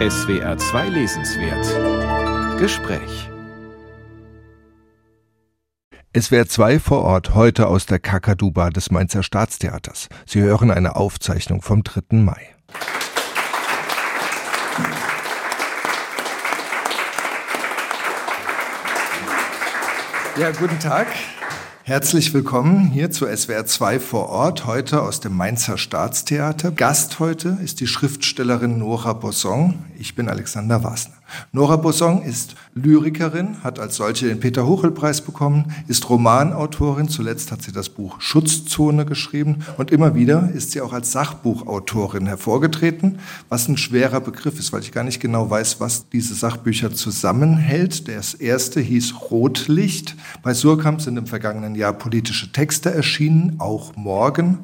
SWR 2 Lesenswert Gespräch SWR 2 vor Ort heute aus der Kakaduba des Mainzer Staatstheaters. Sie hören eine Aufzeichnung vom 3. Mai. Ja, guten Tag. Herzlich willkommen hier zu SWR 2 vor Ort, heute aus dem Mainzer Staatstheater. Gast heute ist die Schriftstellerin Nora Bosson. Ich bin Alexander Wasner. Nora Bosson ist Lyrikerin, hat als solche den Peter-Huchel-Preis bekommen, ist Romanautorin, zuletzt hat sie das Buch Schutzzone geschrieben und immer wieder ist sie auch als Sachbuchautorin hervorgetreten, was ein schwerer Begriff ist, weil ich gar nicht genau weiß, was diese Sachbücher zusammenhält. Das erste hieß Rotlicht. Bei Surkamp sind im vergangenen Jahr politische Texte erschienen, auch morgen.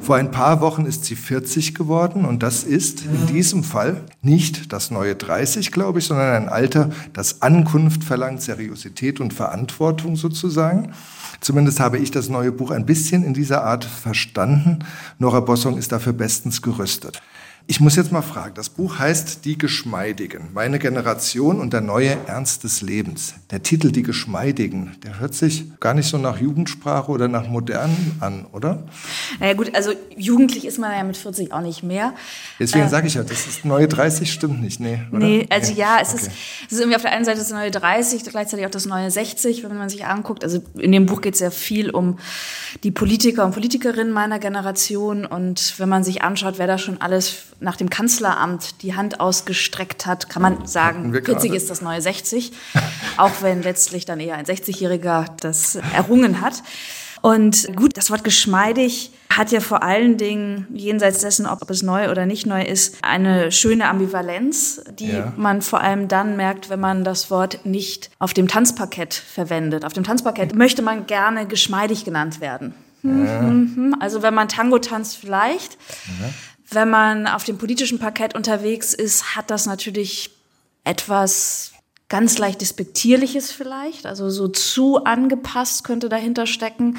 Vor ein paar Wochen ist sie 40 geworden und das ist in diesem Fall nicht das neue 30, glaube ich, sondern ein Alter, das Ankunft verlangt, Seriosität und Verantwortung sozusagen. Zumindest habe ich das neue Buch ein bisschen in dieser Art verstanden. Nora Bossong ist dafür bestens gerüstet. Ich muss jetzt mal fragen, das Buch heißt Die Geschmeidigen, meine Generation und der neue Ernst des Lebens. Der Titel Die Geschmeidigen, der hört sich gar nicht so nach Jugendsprache oder nach modern an, oder? Naja gut, also jugendlich ist man ja mit 40 auch nicht mehr. Deswegen äh, sage ich ja, das ist neue 30 stimmt nicht, nee. Oder? Nee, also nee. ja, es, okay. ist, es ist irgendwie auf der einen Seite das neue 30, gleichzeitig auch das neue 60, wenn man sich anguckt. Also in dem Buch geht es sehr viel um die Politiker und Politikerinnen meiner Generation und wenn man sich anschaut, wer da schon alles nach dem Kanzleramt die Hand ausgestreckt hat, kann man sagen, 40 ist das neue 60, auch wenn letztlich dann eher ein 60-Jähriger das errungen hat. Und gut, das Wort geschmeidig hat ja vor allen Dingen, jenseits dessen, ob es neu oder nicht neu ist, eine schöne Ambivalenz, die ja. man vor allem dann merkt, wenn man das Wort nicht auf dem Tanzparkett verwendet. Auf dem Tanzparkett möchte man gerne geschmeidig genannt werden. Ja. Mhm. Also wenn man Tango tanzt, vielleicht. Ja. Wenn man auf dem politischen Parkett unterwegs ist, hat das natürlich etwas ganz leicht despektierliches vielleicht, also so zu angepasst könnte dahinter stecken,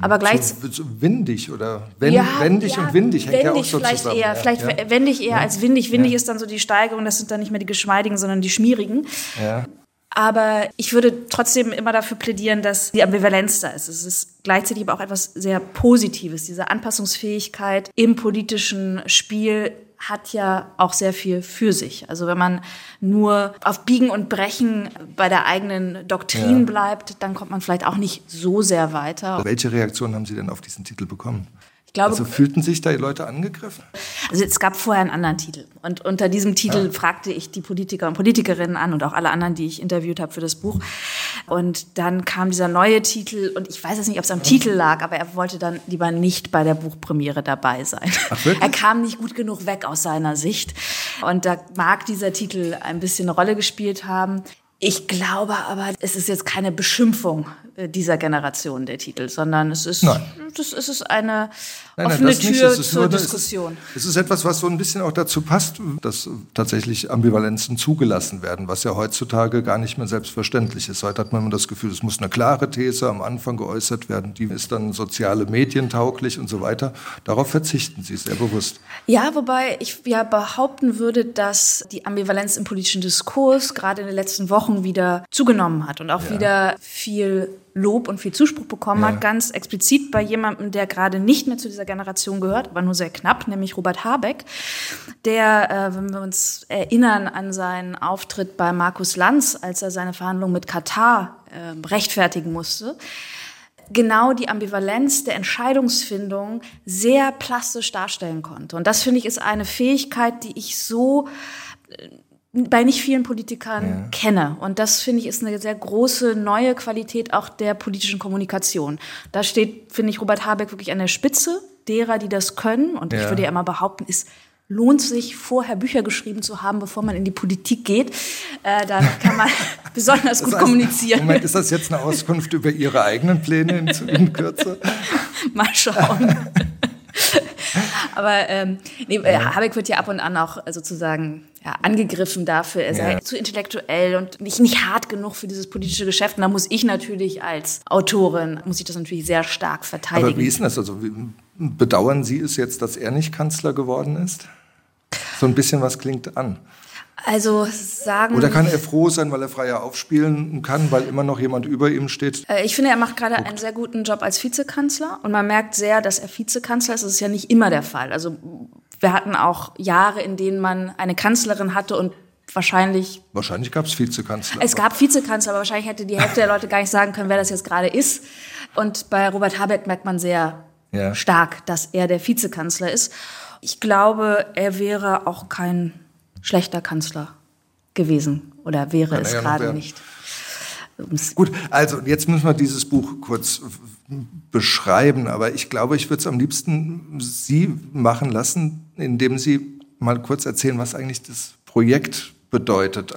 aber gleichzeitig so, so windig oder wend, ja, wendig ja, und windig hängt wendig ja auch so vielleicht zusammen. Eher, ja, vielleicht ja. wendig eher als windig. Windig ist dann so die Steigerung, das sind dann nicht mehr die geschmeidigen, sondern die schmierigen. Ja. Aber ich würde trotzdem immer dafür plädieren, dass die Ambivalenz da ist. Es ist gleichzeitig aber auch etwas sehr Positives. Diese Anpassungsfähigkeit im politischen Spiel hat ja auch sehr viel für sich. Also wenn man nur auf Biegen und Brechen bei der eigenen Doktrin ja. bleibt, dann kommt man vielleicht auch nicht so sehr weiter. Welche Reaktion haben Sie denn auf diesen Titel bekommen? Glaube, also fühlten sich da die Leute angegriffen? Also es gab vorher einen anderen Titel. Und unter diesem Titel ja. fragte ich die Politiker und Politikerinnen an und auch alle anderen, die ich interviewt habe für das Buch. Und dann kam dieser neue Titel und ich weiß jetzt nicht, ob es am Titel lag, aber er wollte dann lieber nicht bei der Buchpremiere dabei sein. Ach? Er kam nicht gut genug weg aus seiner Sicht. Und da mag dieser Titel ein bisschen eine Rolle gespielt haben. Ich glaube aber, es ist jetzt keine Beschimpfung äh, dieser Generation der Titel, sondern es ist, nein. Das, es ist eine nein, offene nein, Tür zur Diskussion. Es ist, es ist etwas, was so ein bisschen auch dazu passt, dass tatsächlich Ambivalenzen zugelassen werden, was ja heutzutage gar nicht mehr selbstverständlich ist. Heute hat man immer das Gefühl, es muss eine klare These am Anfang geäußert werden, die ist dann soziale Medien tauglich und so weiter. Darauf verzichten Sie sehr bewusst. Ja, wobei ich ja behaupten würde, dass die Ambivalenz im politischen Diskurs gerade in den letzten Wochen wieder zugenommen hat und auch ja. wieder viel Lob und viel Zuspruch bekommen ja. hat, ganz explizit bei jemandem, der gerade nicht mehr zu dieser Generation gehört, aber nur sehr knapp, nämlich Robert Habeck, der, äh, wenn wir uns erinnern an seinen Auftritt bei Markus Lanz, als er seine Verhandlungen mit Katar äh, rechtfertigen musste, genau die Ambivalenz der Entscheidungsfindung sehr plastisch darstellen konnte. Und das finde ich ist eine Fähigkeit, die ich so äh, bei nicht vielen Politikern ja. kenne. Und das finde ich ist eine sehr große neue Qualität auch der politischen Kommunikation. Da steht, finde ich, Robert Habeck wirklich an der Spitze derer, die das können. Und ja. ich würde ja immer behaupten, es lohnt sich, vorher Bücher geschrieben zu haben, bevor man in die Politik geht. Äh, dann kann man besonders gut heißt, kommunizieren. Moment, ist das jetzt eine Auskunft über Ihre eigenen Pläne in, in Kürze? Mal schauen. Aber ähm, nee, ja. Habeck wird ja ab und an auch sozusagen ja, angegriffen dafür, er sei ja. zu intellektuell und nicht, nicht hart genug für dieses politische Geschäft. Und da muss ich natürlich als Autorin, muss ich das natürlich sehr stark verteidigen. Aber wie ist denn das? Also, bedauern Sie es jetzt, dass er nicht Kanzler geworden ist? So ein bisschen was klingt an. Also sagen. Oder kann er froh sein, weil er freier aufspielen kann, weil immer noch jemand über ihm steht? Äh, ich finde, er macht gerade einen sehr guten Job als Vizekanzler und man merkt sehr, dass er Vizekanzler ist. Das ist ja nicht immer der Fall. Also wir hatten auch Jahre, in denen man eine Kanzlerin hatte und wahrscheinlich. Wahrscheinlich gab es Vizekanzler. Es gab Vizekanzler, aber wahrscheinlich hätte die Hälfte der Leute gar nicht sagen können, wer das jetzt gerade ist. Und bei Robert Habeck merkt man sehr ja. stark, dass er der Vizekanzler ist. Ich glaube, er wäre auch kein schlechter Kanzler gewesen oder wäre es ja gerade nicht. Gut, also jetzt müssen wir dieses Buch kurz beschreiben, aber ich glaube, ich würde es am liebsten Sie machen lassen, indem Sie mal kurz erzählen, was eigentlich das Projekt bedeutet.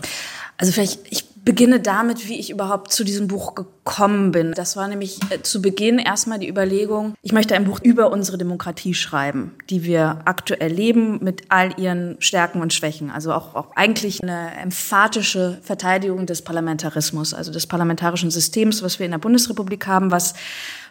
Also vielleicht, ich beginne damit, wie ich überhaupt zu diesem Buch gekommen bin. Das war nämlich äh, zu Beginn erstmal die Überlegung, ich möchte ein Buch über unsere Demokratie schreiben, die wir aktuell leben mit all ihren Stärken und Schwächen. Also auch, auch eigentlich eine emphatische Verteidigung des Parlamentarismus, also des parlamentarischen Systems, was wir in der Bundesrepublik haben, was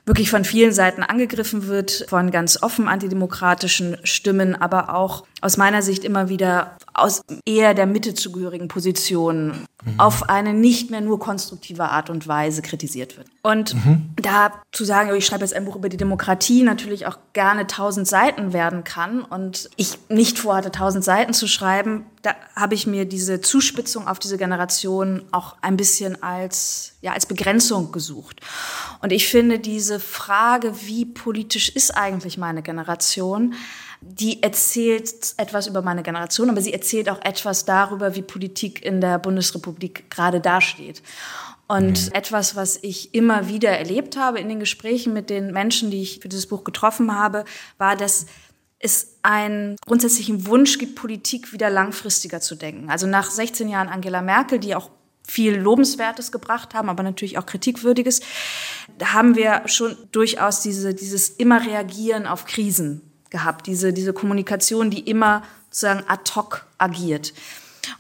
wirklich von vielen Seiten angegriffen wird, von ganz offen antidemokratischen Stimmen, aber auch aus meiner Sicht immer wieder aus eher der Mitte zugehörigen Positionen mhm. auf eine nicht mehr nur konstruktive Art und Weise kritisiert wird. Und mhm. da zu sagen, oh, ich schreibe jetzt ein Buch über die Demokratie, natürlich auch gerne tausend Seiten werden kann und ich nicht vorhatte, tausend Seiten zu schreiben, da habe ich mir diese Zuspitzung auf diese Generation auch ein bisschen als, ja, als Begrenzung gesucht. Und ich finde diese Frage, wie politisch ist eigentlich meine Generation, die erzählt etwas über meine Generation, aber sie erzählt auch etwas darüber, wie Politik in der Bundesrepublik gerade dasteht. Und mhm. etwas, was ich immer wieder erlebt habe in den Gesprächen mit den Menschen, die ich für dieses Buch getroffen habe, war, dass es einen grundsätzlichen Wunsch gibt, Politik wieder langfristiger zu denken. Also nach 16 Jahren Angela Merkel, die auch viel Lobenswertes gebracht haben, aber natürlich auch Kritikwürdiges, haben wir schon durchaus diese, dieses immer Reagieren auf Krisen gehabt, diese, diese Kommunikation, die immer sozusagen ad hoc agiert.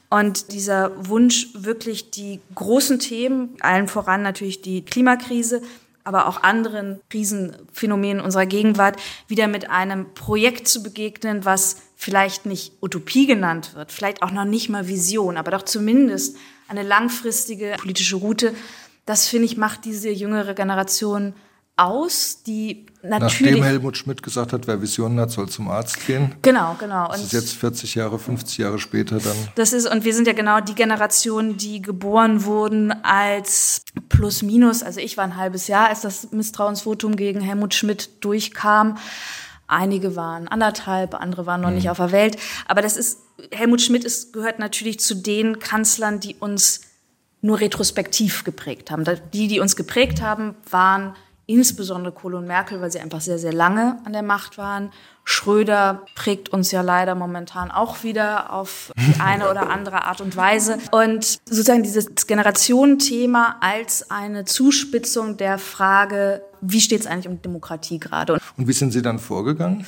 Und dieser Wunsch, wirklich die großen Themen, allen voran natürlich die Klimakrise, aber auch anderen Krisenphänomenen unserer Gegenwart, wieder mit einem Projekt zu begegnen, was vielleicht nicht Utopie genannt wird, vielleicht auch noch nicht mal Vision, aber doch zumindest eine langfristige politische Route. Das, finde ich, macht diese jüngere Generation aus, die natürlich. Nachdem Helmut Schmidt gesagt hat, wer Visionen hat, soll zum Arzt gehen. Genau, genau. das ist jetzt 40 Jahre, 50 Jahre später dann. Das ist, und wir sind ja genau die Generation, die geboren wurden als plus minus, also ich war ein halbes Jahr, als das Misstrauensvotum gegen Helmut Schmidt durchkam. Einige waren anderthalb, andere waren noch mhm. nicht auf der Welt. Aber das ist, Helmut Schmidt ist, gehört natürlich zu den Kanzlern, die uns nur retrospektiv geprägt haben. Die, die uns geprägt haben, waren insbesondere Kohl und Merkel, weil sie einfach sehr, sehr lange an der Macht waren. Schröder prägt uns ja leider momentan auch wieder auf die eine oder andere Art und Weise. Und sozusagen dieses Generationenthema als eine Zuspitzung der Frage, wie steht es eigentlich um Demokratie gerade? Und wie sind Sie dann vorgegangen?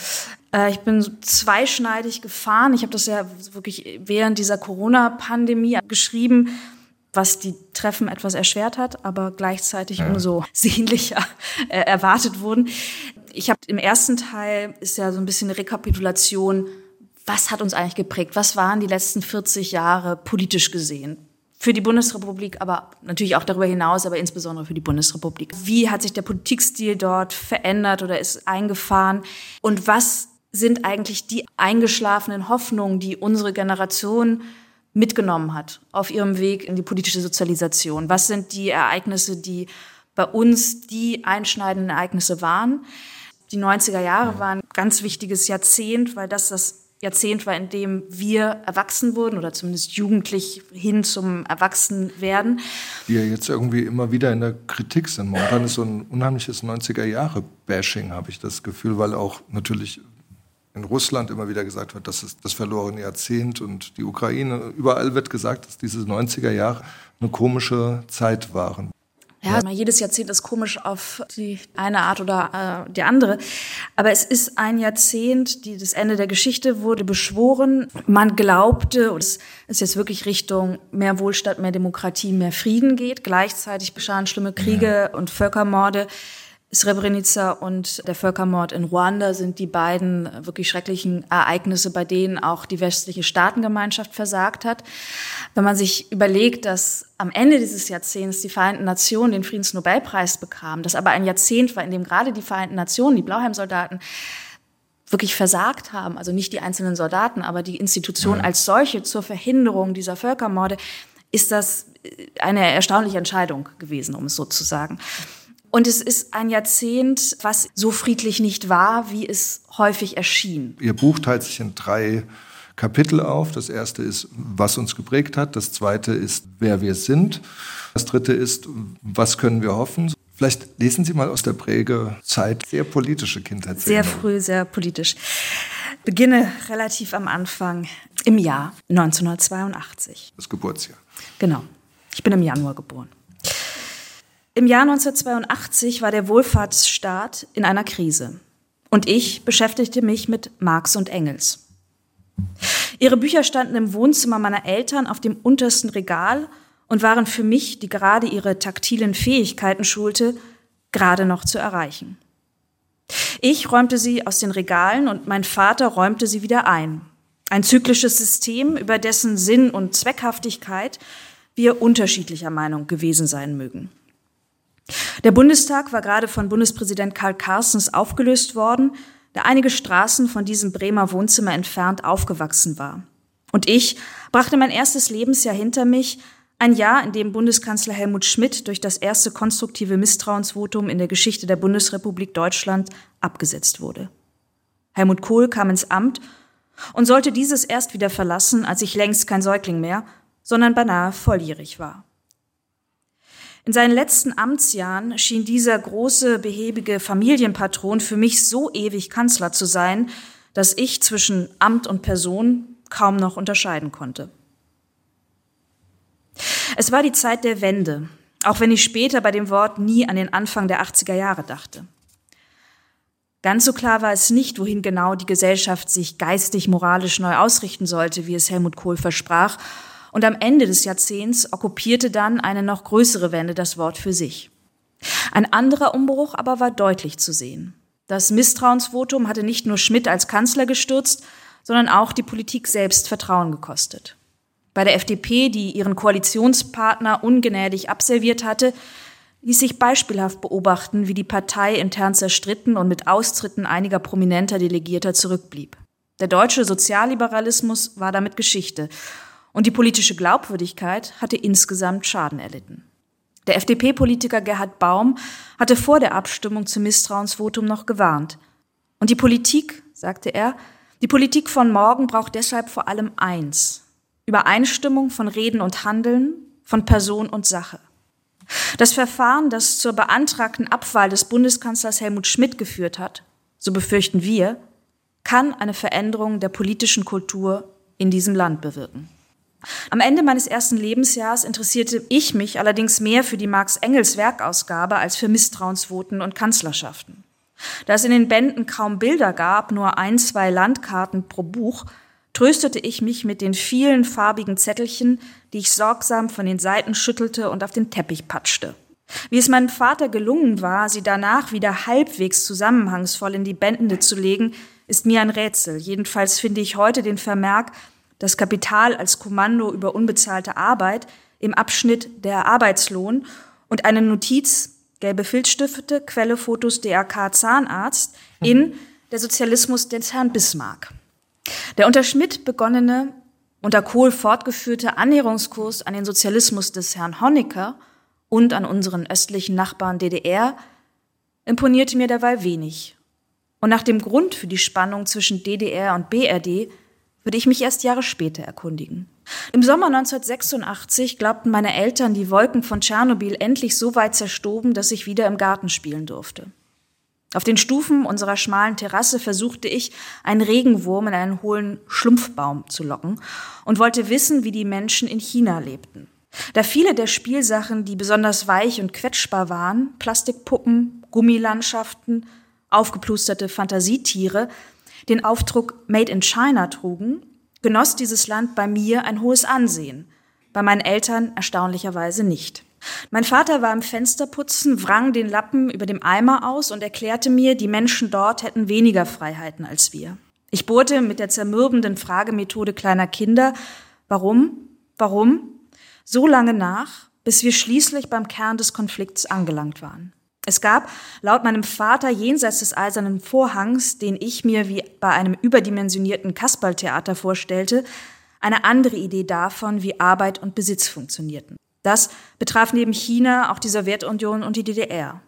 Äh, ich bin zweischneidig gefahren. Ich habe das ja wirklich während dieser Corona-Pandemie geschrieben was die Treffen etwas erschwert hat, aber gleichzeitig ja. umso sehnlicher äh, erwartet wurden. Ich habe im ersten Teil ist ja so ein bisschen eine Rekapitulation, was hat uns eigentlich geprägt? Was waren die letzten 40 Jahre politisch gesehen? Für die Bundesrepublik, aber natürlich auch darüber hinaus, aber insbesondere für die Bundesrepublik. Wie hat sich der Politikstil dort verändert oder ist eingefahren? Und was sind eigentlich die eingeschlafenen Hoffnungen, die unsere Generation mitgenommen hat auf ihrem Weg in die politische Sozialisation? Was sind die Ereignisse, die bei uns die einschneidenden Ereignisse waren? Die 90er Jahre waren ein ganz wichtiges Jahrzehnt, weil das das Jahrzehnt war, in dem wir erwachsen wurden oder zumindest jugendlich hin zum Erwachsenwerden. Die ja jetzt irgendwie immer wieder in der Kritik sind. Momentan ist so ein unheimliches 90er-Jahre-Bashing, habe ich das Gefühl, weil auch natürlich in Russland immer wieder gesagt wird, das ist das verlorene Jahrzehnt und die Ukraine. Überall wird gesagt, dass diese 90er Jahre eine komische Zeit waren. Ja, ja, jedes Jahrzehnt ist komisch auf die eine Art oder äh, die andere. Aber es ist ein Jahrzehnt, die, das Ende der Geschichte wurde beschworen. Man glaubte, und es ist jetzt wirklich Richtung mehr Wohlstand, mehr Demokratie, mehr Frieden geht. Gleichzeitig beschahen schlimme Kriege ja. und Völkermorde. Srebrenica und der Völkermord in Ruanda sind die beiden wirklich schrecklichen Ereignisse, bei denen auch die westliche Staatengemeinschaft versagt hat. Wenn man sich überlegt, dass am Ende dieses Jahrzehnts die Vereinten Nationen den Friedensnobelpreis bekamen, das aber ein Jahrzehnt war, in dem gerade die Vereinten Nationen, die Blauhelmsoldaten, wirklich versagt haben, also nicht die einzelnen Soldaten, aber die Institution als solche zur Verhinderung dieser Völkermorde, ist das eine erstaunliche Entscheidung gewesen, um es so zu sagen. Und es ist ein Jahrzehnt, was so friedlich nicht war, wie es häufig erschien. Ihr Buch teilt sich in drei Kapitel auf. Das erste ist, was uns geprägt hat. Das zweite ist, wer wir sind. Das dritte ist, was können wir hoffen. Vielleicht lesen Sie mal aus der Prägezeit sehr politische Kindheit. Sehr früh, sehr politisch. Beginne relativ am Anfang im Jahr 1982. Das Geburtsjahr. Genau. Ich bin im Januar geboren. Im Jahr 1982 war der Wohlfahrtsstaat in einer Krise. Und ich beschäftigte mich mit Marx und Engels. Ihre Bücher standen im Wohnzimmer meiner Eltern auf dem untersten Regal und waren für mich, die gerade ihre taktilen Fähigkeiten schulte, gerade noch zu erreichen. Ich räumte sie aus den Regalen und mein Vater räumte sie wieder ein. Ein zyklisches System, über dessen Sinn und Zweckhaftigkeit wir unterschiedlicher Meinung gewesen sein mögen. Der Bundestag war gerade von Bundespräsident Karl Carstens aufgelöst worden, der einige Straßen von diesem Bremer Wohnzimmer entfernt aufgewachsen war. Und ich brachte mein erstes Lebensjahr hinter mich, ein Jahr, in dem Bundeskanzler Helmut Schmidt durch das erste konstruktive Misstrauensvotum in der Geschichte der Bundesrepublik Deutschland abgesetzt wurde. Helmut Kohl kam ins Amt und sollte dieses erst wieder verlassen, als ich längst kein Säugling mehr, sondern beinahe volljährig war. In seinen letzten Amtsjahren schien dieser große, behäbige Familienpatron für mich so ewig Kanzler zu sein, dass ich zwischen Amt und Person kaum noch unterscheiden konnte. Es war die Zeit der Wende, auch wenn ich später bei dem Wort nie an den Anfang der 80er Jahre dachte. Ganz so klar war es nicht, wohin genau die Gesellschaft sich geistig, moralisch neu ausrichten sollte, wie es Helmut Kohl versprach, und am Ende des Jahrzehnts okkupierte dann eine noch größere Wende das Wort für sich. Ein anderer Umbruch aber war deutlich zu sehen. Das Misstrauensvotum hatte nicht nur Schmidt als Kanzler gestürzt, sondern auch die Politik selbst Vertrauen gekostet. Bei der FDP, die ihren Koalitionspartner ungnädig abserviert hatte, ließ sich beispielhaft beobachten, wie die Partei intern zerstritten und mit Austritten einiger prominenter Delegierter zurückblieb. Der deutsche Sozialliberalismus war damit Geschichte und die politische Glaubwürdigkeit hatte insgesamt Schaden erlitten. Der FDP-Politiker Gerhard Baum hatte vor der Abstimmung zum Misstrauensvotum noch gewarnt. Und die Politik, sagte er, die Politik von morgen braucht deshalb vor allem eins. Übereinstimmung von Reden und Handeln, von Person und Sache. Das Verfahren, das zur beantragten Abwahl des Bundeskanzlers Helmut Schmidt geführt hat, so befürchten wir, kann eine Veränderung der politischen Kultur in diesem Land bewirken. Am Ende meines ersten Lebensjahres interessierte ich mich allerdings mehr für die Marx-Engels-Werkausgabe als für Misstrauensvoten und Kanzlerschaften. Da es in den Bänden kaum Bilder gab, nur ein, zwei Landkarten pro Buch, tröstete ich mich mit den vielen farbigen Zettelchen, die ich sorgsam von den Seiten schüttelte und auf den Teppich patschte. Wie es meinem Vater gelungen war, sie danach wieder halbwegs zusammenhangsvoll in die Bände zu legen, ist mir ein Rätsel. Jedenfalls finde ich heute den Vermerk, das Kapital als Kommando über unbezahlte Arbeit im Abschnitt der Arbeitslohn und eine Notiz, gelbe Filzstifte, Quelle Fotos DRK Zahnarzt in der Sozialismus des Herrn Bismarck. Der unter Schmidt begonnene, unter Kohl fortgeführte Annäherungskurs an den Sozialismus des Herrn Honecker und an unseren östlichen Nachbarn DDR imponierte mir dabei wenig. Und nach dem Grund für die Spannung zwischen DDR und BRD würde ich mich erst Jahre später erkundigen. Im Sommer 1986 glaubten meine Eltern, die Wolken von Tschernobyl endlich so weit zerstoben, dass ich wieder im Garten spielen durfte. Auf den Stufen unserer schmalen Terrasse versuchte ich, einen Regenwurm in einen hohlen Schlumpfbaum zu locken und wollte wissen, wie die Menschen in China lebten. Da viele der Spielsachen, die besonders weich und quetschbar waren, Plastikpuppen, Gummilandschaften, aufgeplusterte Fantasietiere, den Aufdruck Made in China trugen, genoss dieses Land bei mir ein hohes Ansehen, bei meinen Eltern erstaunlicherweise nicht. Mein Vater war im Fensterputzen, wrang den Lappen über dem Eimer aus und erklärte mir, die Menschen dort hätten weniger Freiheiten als wir. Ich bohrte mit der zermürbenden Fragemethode kleiner Kinder, warum, warum, so lange nach, bis wir schließlich beim Kern des Konflikts angelangt waren. Es gab laut meinem Vater jenseits des eisernen Vorhangs, den ich mir wie bei einem überdimensionierten Kasperltheater vorstellte, eine andere Idee davon, wie Arbeit und Besitz funktionierten. Das betraf neben China auch die Sowjetunion und die DDR.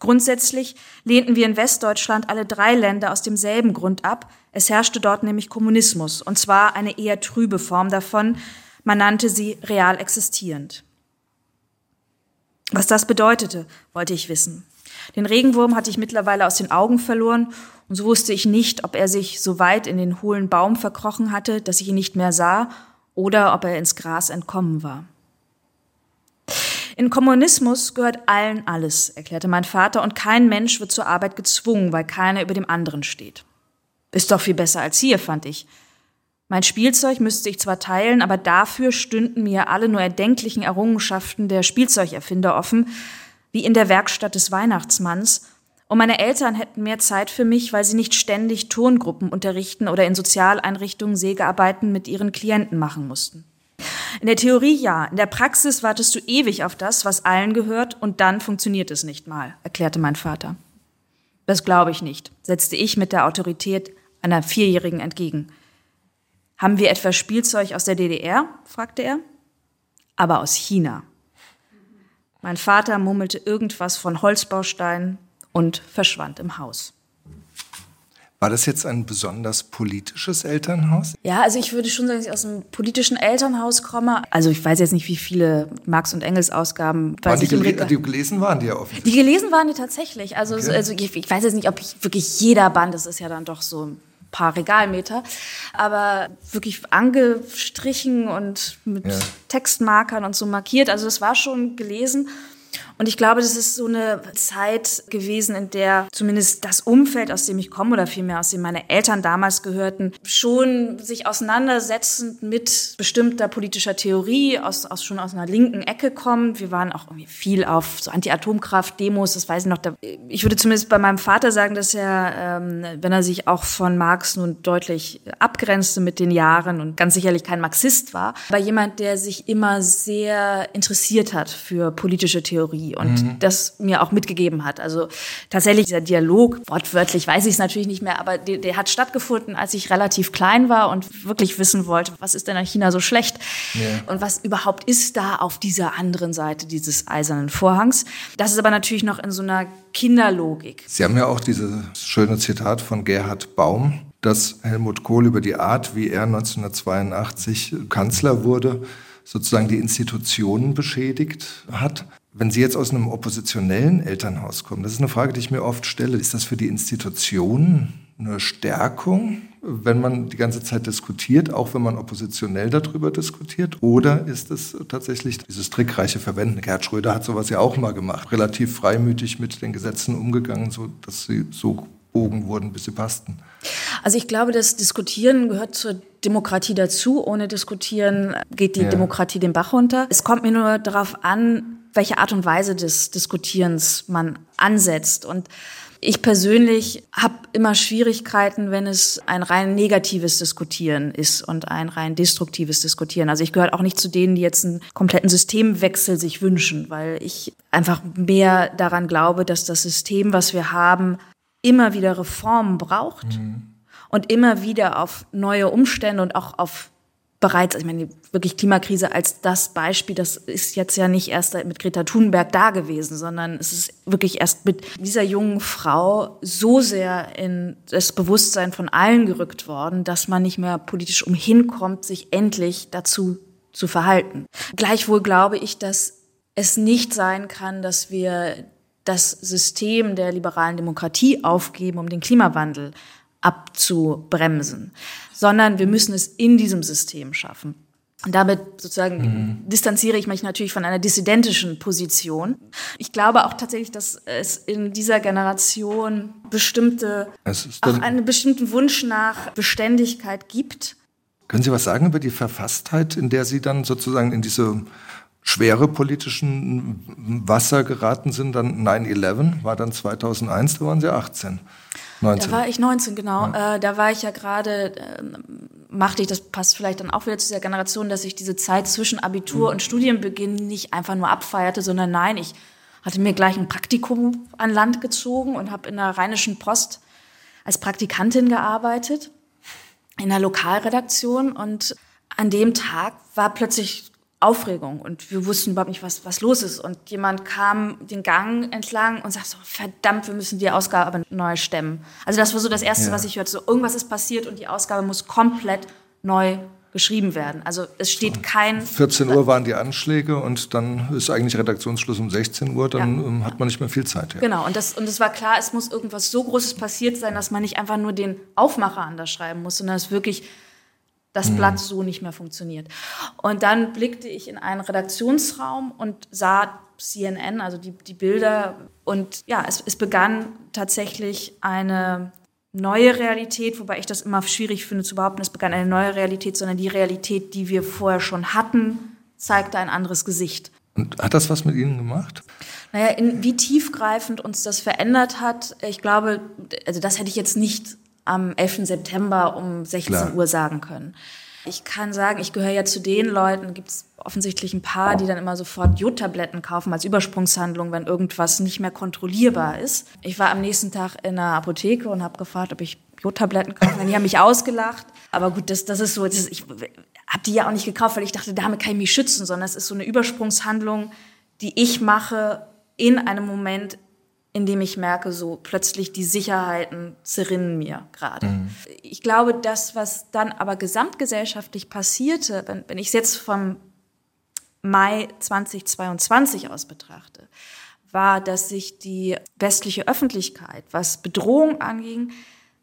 Grundsätzlich lehnten wir in Westdeutschland alle drei Länder aus demselben Grund ab. Es herrschte dort nämlich Kommunismus, und zwar eine eher trübe Form davon. Man nannte sie real existierend. Was das bedeutete, wollte ich wissen. Den Regenwurm hatte ich mittlerweile aus den Augen verloren, und so wusste ich nicht, ob er sich so weit in den hohlen Baum verkrochen hatte, dass ich ihn nicht mehr sah, oder ob er ins Gras entkommen war. In Kommunismus gehört allen alles, erklärte mein Vater, und kein Mensch wird zur Arbeit gezwungen, weil keiner über dem anderen steht. Ist doch viel besser als hier, fand ich. Mein Spielzeug müsste ich zwar teilen, aber dafür stünden mir alle nur erdenklichen Errungenschaften der Spielzeugerfinder offen, wie in der Werkstatt des Weihnachtsmanns, und meine Eltern hätten mehr Zeit für mich, weil sie nicht ständig Turngruppen unterrichten oder in Sozialeinrichtungen Sägearbeiten mit ihren Klienten machen mussten. In der Theorie ja, in der Praxis wartest du ewig auf das, was allen gehört, und dann funktioniert es nicht mal, erklärte mein Vater. Das glaube ich nicht, setzte ich mit der Autorität einer Vierjährigen entgegen. Haben wir etwa Spielzeug aus der DDR? fragte er. Aber aus China. Mein Vater murmelte irgendwas von Holzbausteinen und verschwand im Haus. War das jetzt ein besonders politisches Elternhaus? Ja, also ich würde schon sagen, dass ich aus einem politischen Elternhaus komme. Also ich weiß jetzt nicht, wie viele Marx und Engels Ausgaben. Waren die, gele die, gelesen waren die ja offensichtlich? Die gelesen waren die tatsächlich. Also, okay. also ich, ich, weiß jetzt nicht, ob ich wirklich jeder Band, das ist ja dann doch so paar Regalmeter, aber wirklich angestrichen und mit ja. Textmarkern und so markiert. Also das war schon gelesen. Und ich glaube, das ist so eine Zeit gewesen, in der zumindest das Umfeld, aus dem ich komme oder vielmehr aus dem meine Eltern damals gehörten, schon sich auseinandersetzend mit bestimmter politischer Theorie aus, aus schon aus einer linken Ecke kommen. Wir waren auch irgendwie viel auf so Anti-Atomkraft-Demos, das weiß ich noch. Da, ich würde zumindest bei meinem Vater sagen, dass er, ähm, wenn er sich auch von Marx nun deutlich abgrenzte mit den Jahren und ganz sicherlich kein Marxist war, war jemand, der sich immer sehr interessiert hat für politische Theorie Theorie und mhm. das mir auch mitgegeben hat. Also tatsächlich dieser Dialog, wortwörtlich weiß ich es natürlich nicht mehr, aber der, der, hat stattgefunden, als ich relativ klein war und wirklich wissen wollte, was ist denn an China so schlecht yeah. und was überhaupt ist da auf dieser anderen Seite dieses eisernen Vorhangs. Das ist aber natürlich noch in so einer Kinderlogik. Sie haben ja auch dieses schöne Zitat von Gerhard Baum, dass Helmut Kohl über die Art, wie er 1982 Kanzler wurde, sozusagen die Institutionen beschädigt hat. Wenn Sie jetzt aus einem oppositionellen Elternhaus kommen, das ist eine Frage, die ich mir oft stelle, ist das für die Institutionen eine Stärkung, wenn man die ganze Zeit diskutiert, auch wenn man oppositionell darüber diskutiert? Oder ist es tatsächlich dieses trickreiche Verwenden? Gerhard Schröder hat sowas ja auch mal gemacht, relativ freimütig mit den Gesetzen umgegangen, so dass sie so bogen wurden, bis sie passten. Also ich glaube, das Diskutieren gehört zur Demokratie dazu. Ohne Diskutieren geht die ja. Demokratie den Bach runter. Es kommt mir nur darauf an, welche Art und Weise des Diskutierens man ansetzt. Und ich persönlich habe immer Schwierigkeiten, wenn es ein rein negatives Diskutieren ist und ein rein destruktives Diskutieren. Also ich gehöre auch nicht zu denen, die jetzt einen kompletten Systemwechsel sich wünschen, weil ich einfach mehr daran glaube, dass das System, was wir haben, immer wieder Reformen braucht mhm. und immer wieder auf neue Umstände und auch auf bereits, ich meine, wirklich Klimakrise als das Beispiel, das ist jetzt ja nicht erst mit Greta Thunberg da gewesen, sondern es ist wirklich erst mit dieser jungen Frau so sehr in das Bewusstsein von allen gerückt worden, dass man nicht mehr politisch umhinkommt, sich endlich dazu zu verhalten. Gleichwohl glaube ich, dass es nicht sein kann, dass wir das System der liberalen Demokratie aufgeben, um den Klimawandel abzubremsen, sondern wir müssen es in diesem System schaffen. Und damit sozusagen mhm. distanziere ich mich natürlich von einer dissidentischen Position. Ich glaube auch tatsächlich, dass es in dieser Generation bestimmte, auch einen bestimmten Wunsch nach Beständigkeit gibt. Können Sie was sagen über die Verfasstheit, in der Sie dann sozusagen in diese schwere politischen Wasser geraten sind, dann 9-11 war dann 2001, da waren Sie 18. 19. Da war ich 19, genau. Ja. Äh, da war ich ja gerade, äh, machte ich, das passt vielleicht dann auch wieder zu der Generation, dass ich diese Zeit zwischen Abitur mhm. und Studienbeginn nicht einfach nur abfeierte, sondern nein, ich hatte mir gleich ein Praktikum an Land gezogen und habe in der Rheinischen Post als Praktikantin gearbeitet, in der Lokalredaktion. Und an dem Tag war plötzlich Aufregung und wir wussten überhaupt nicht, was, was los ist. Und jemand kam den Gang entlang und sagte so, verdammt, wir müssen die Ausgabe neu stemmen. Also das war so das Erste, ja. was ich hörte. So, irgendwas ist passiert und die Ausgabe muss komplett neu geschrieben werden. Also es steht kein... 14 Uhr waren die Anschläge und dann ist eigentlich Redaktionsschluss um 16 Uhr, dann ja. Ähm, hat man nicht mehr viel Zeit. Ja. Genau, und, das, und es war klar, es muss irgendwas so Großes passiert sein, dass man nicht einfach nur den Aufmacher anders schreiben muss, sondern es wirklich das mhm. Blatt so nicht mehr funktioniert. Und dann blickte ich in einen Redaktionsraum und sah CNN, also die, die Bilder. Und ja, es, es begann tatsächlich eine neue Realität, wobei ich das immer schwierig finde zu behaupten, es begann eine neue Realität, sondern die Realität, die wir vorher schon hatten, zeigte ein anderes Gesicht. Und hat das was mit Ihnen gemacht? Naja, in, wie tiefgreifend uns das verändert hat, ich glaube, also das hätte ich jetzt nicht am 11. September um 16 Klar. Uhr sagen können. Ich kann sagen, ich gehöre ja zu den Leuten, gibt es offensichtlich ein paar, die dann immer sofort Jodtabletten kaufen als Übersprungshandlung, wenn irgendwas nicht mehr kontrollierbar ist. Ich war am nächsten Tag in einer Apotheke und habe gefragt, ob ich Jodtabletten kaufen kann. Die haben mich ausgelacht. Aber gut, das, das ist so, das ist, ich habe die ja auch nicht gekauft, weil ich dachte, damit kann ich mich schützen, sondern es ist so eine Übersprungshandlung, die ich mache in einem Moment, indem ich merke, so plötzlich die Sicherheiten zerrinnen mir gerade. Mhm. Ich glaube, das, was dann aber gesamtgesellschaftlich passierte, wenn, wenn ich es jetzt vom Mai 2022 aus betrachte, war, dass sich die westliche Öffentlichkeit, was Bedrohung anging,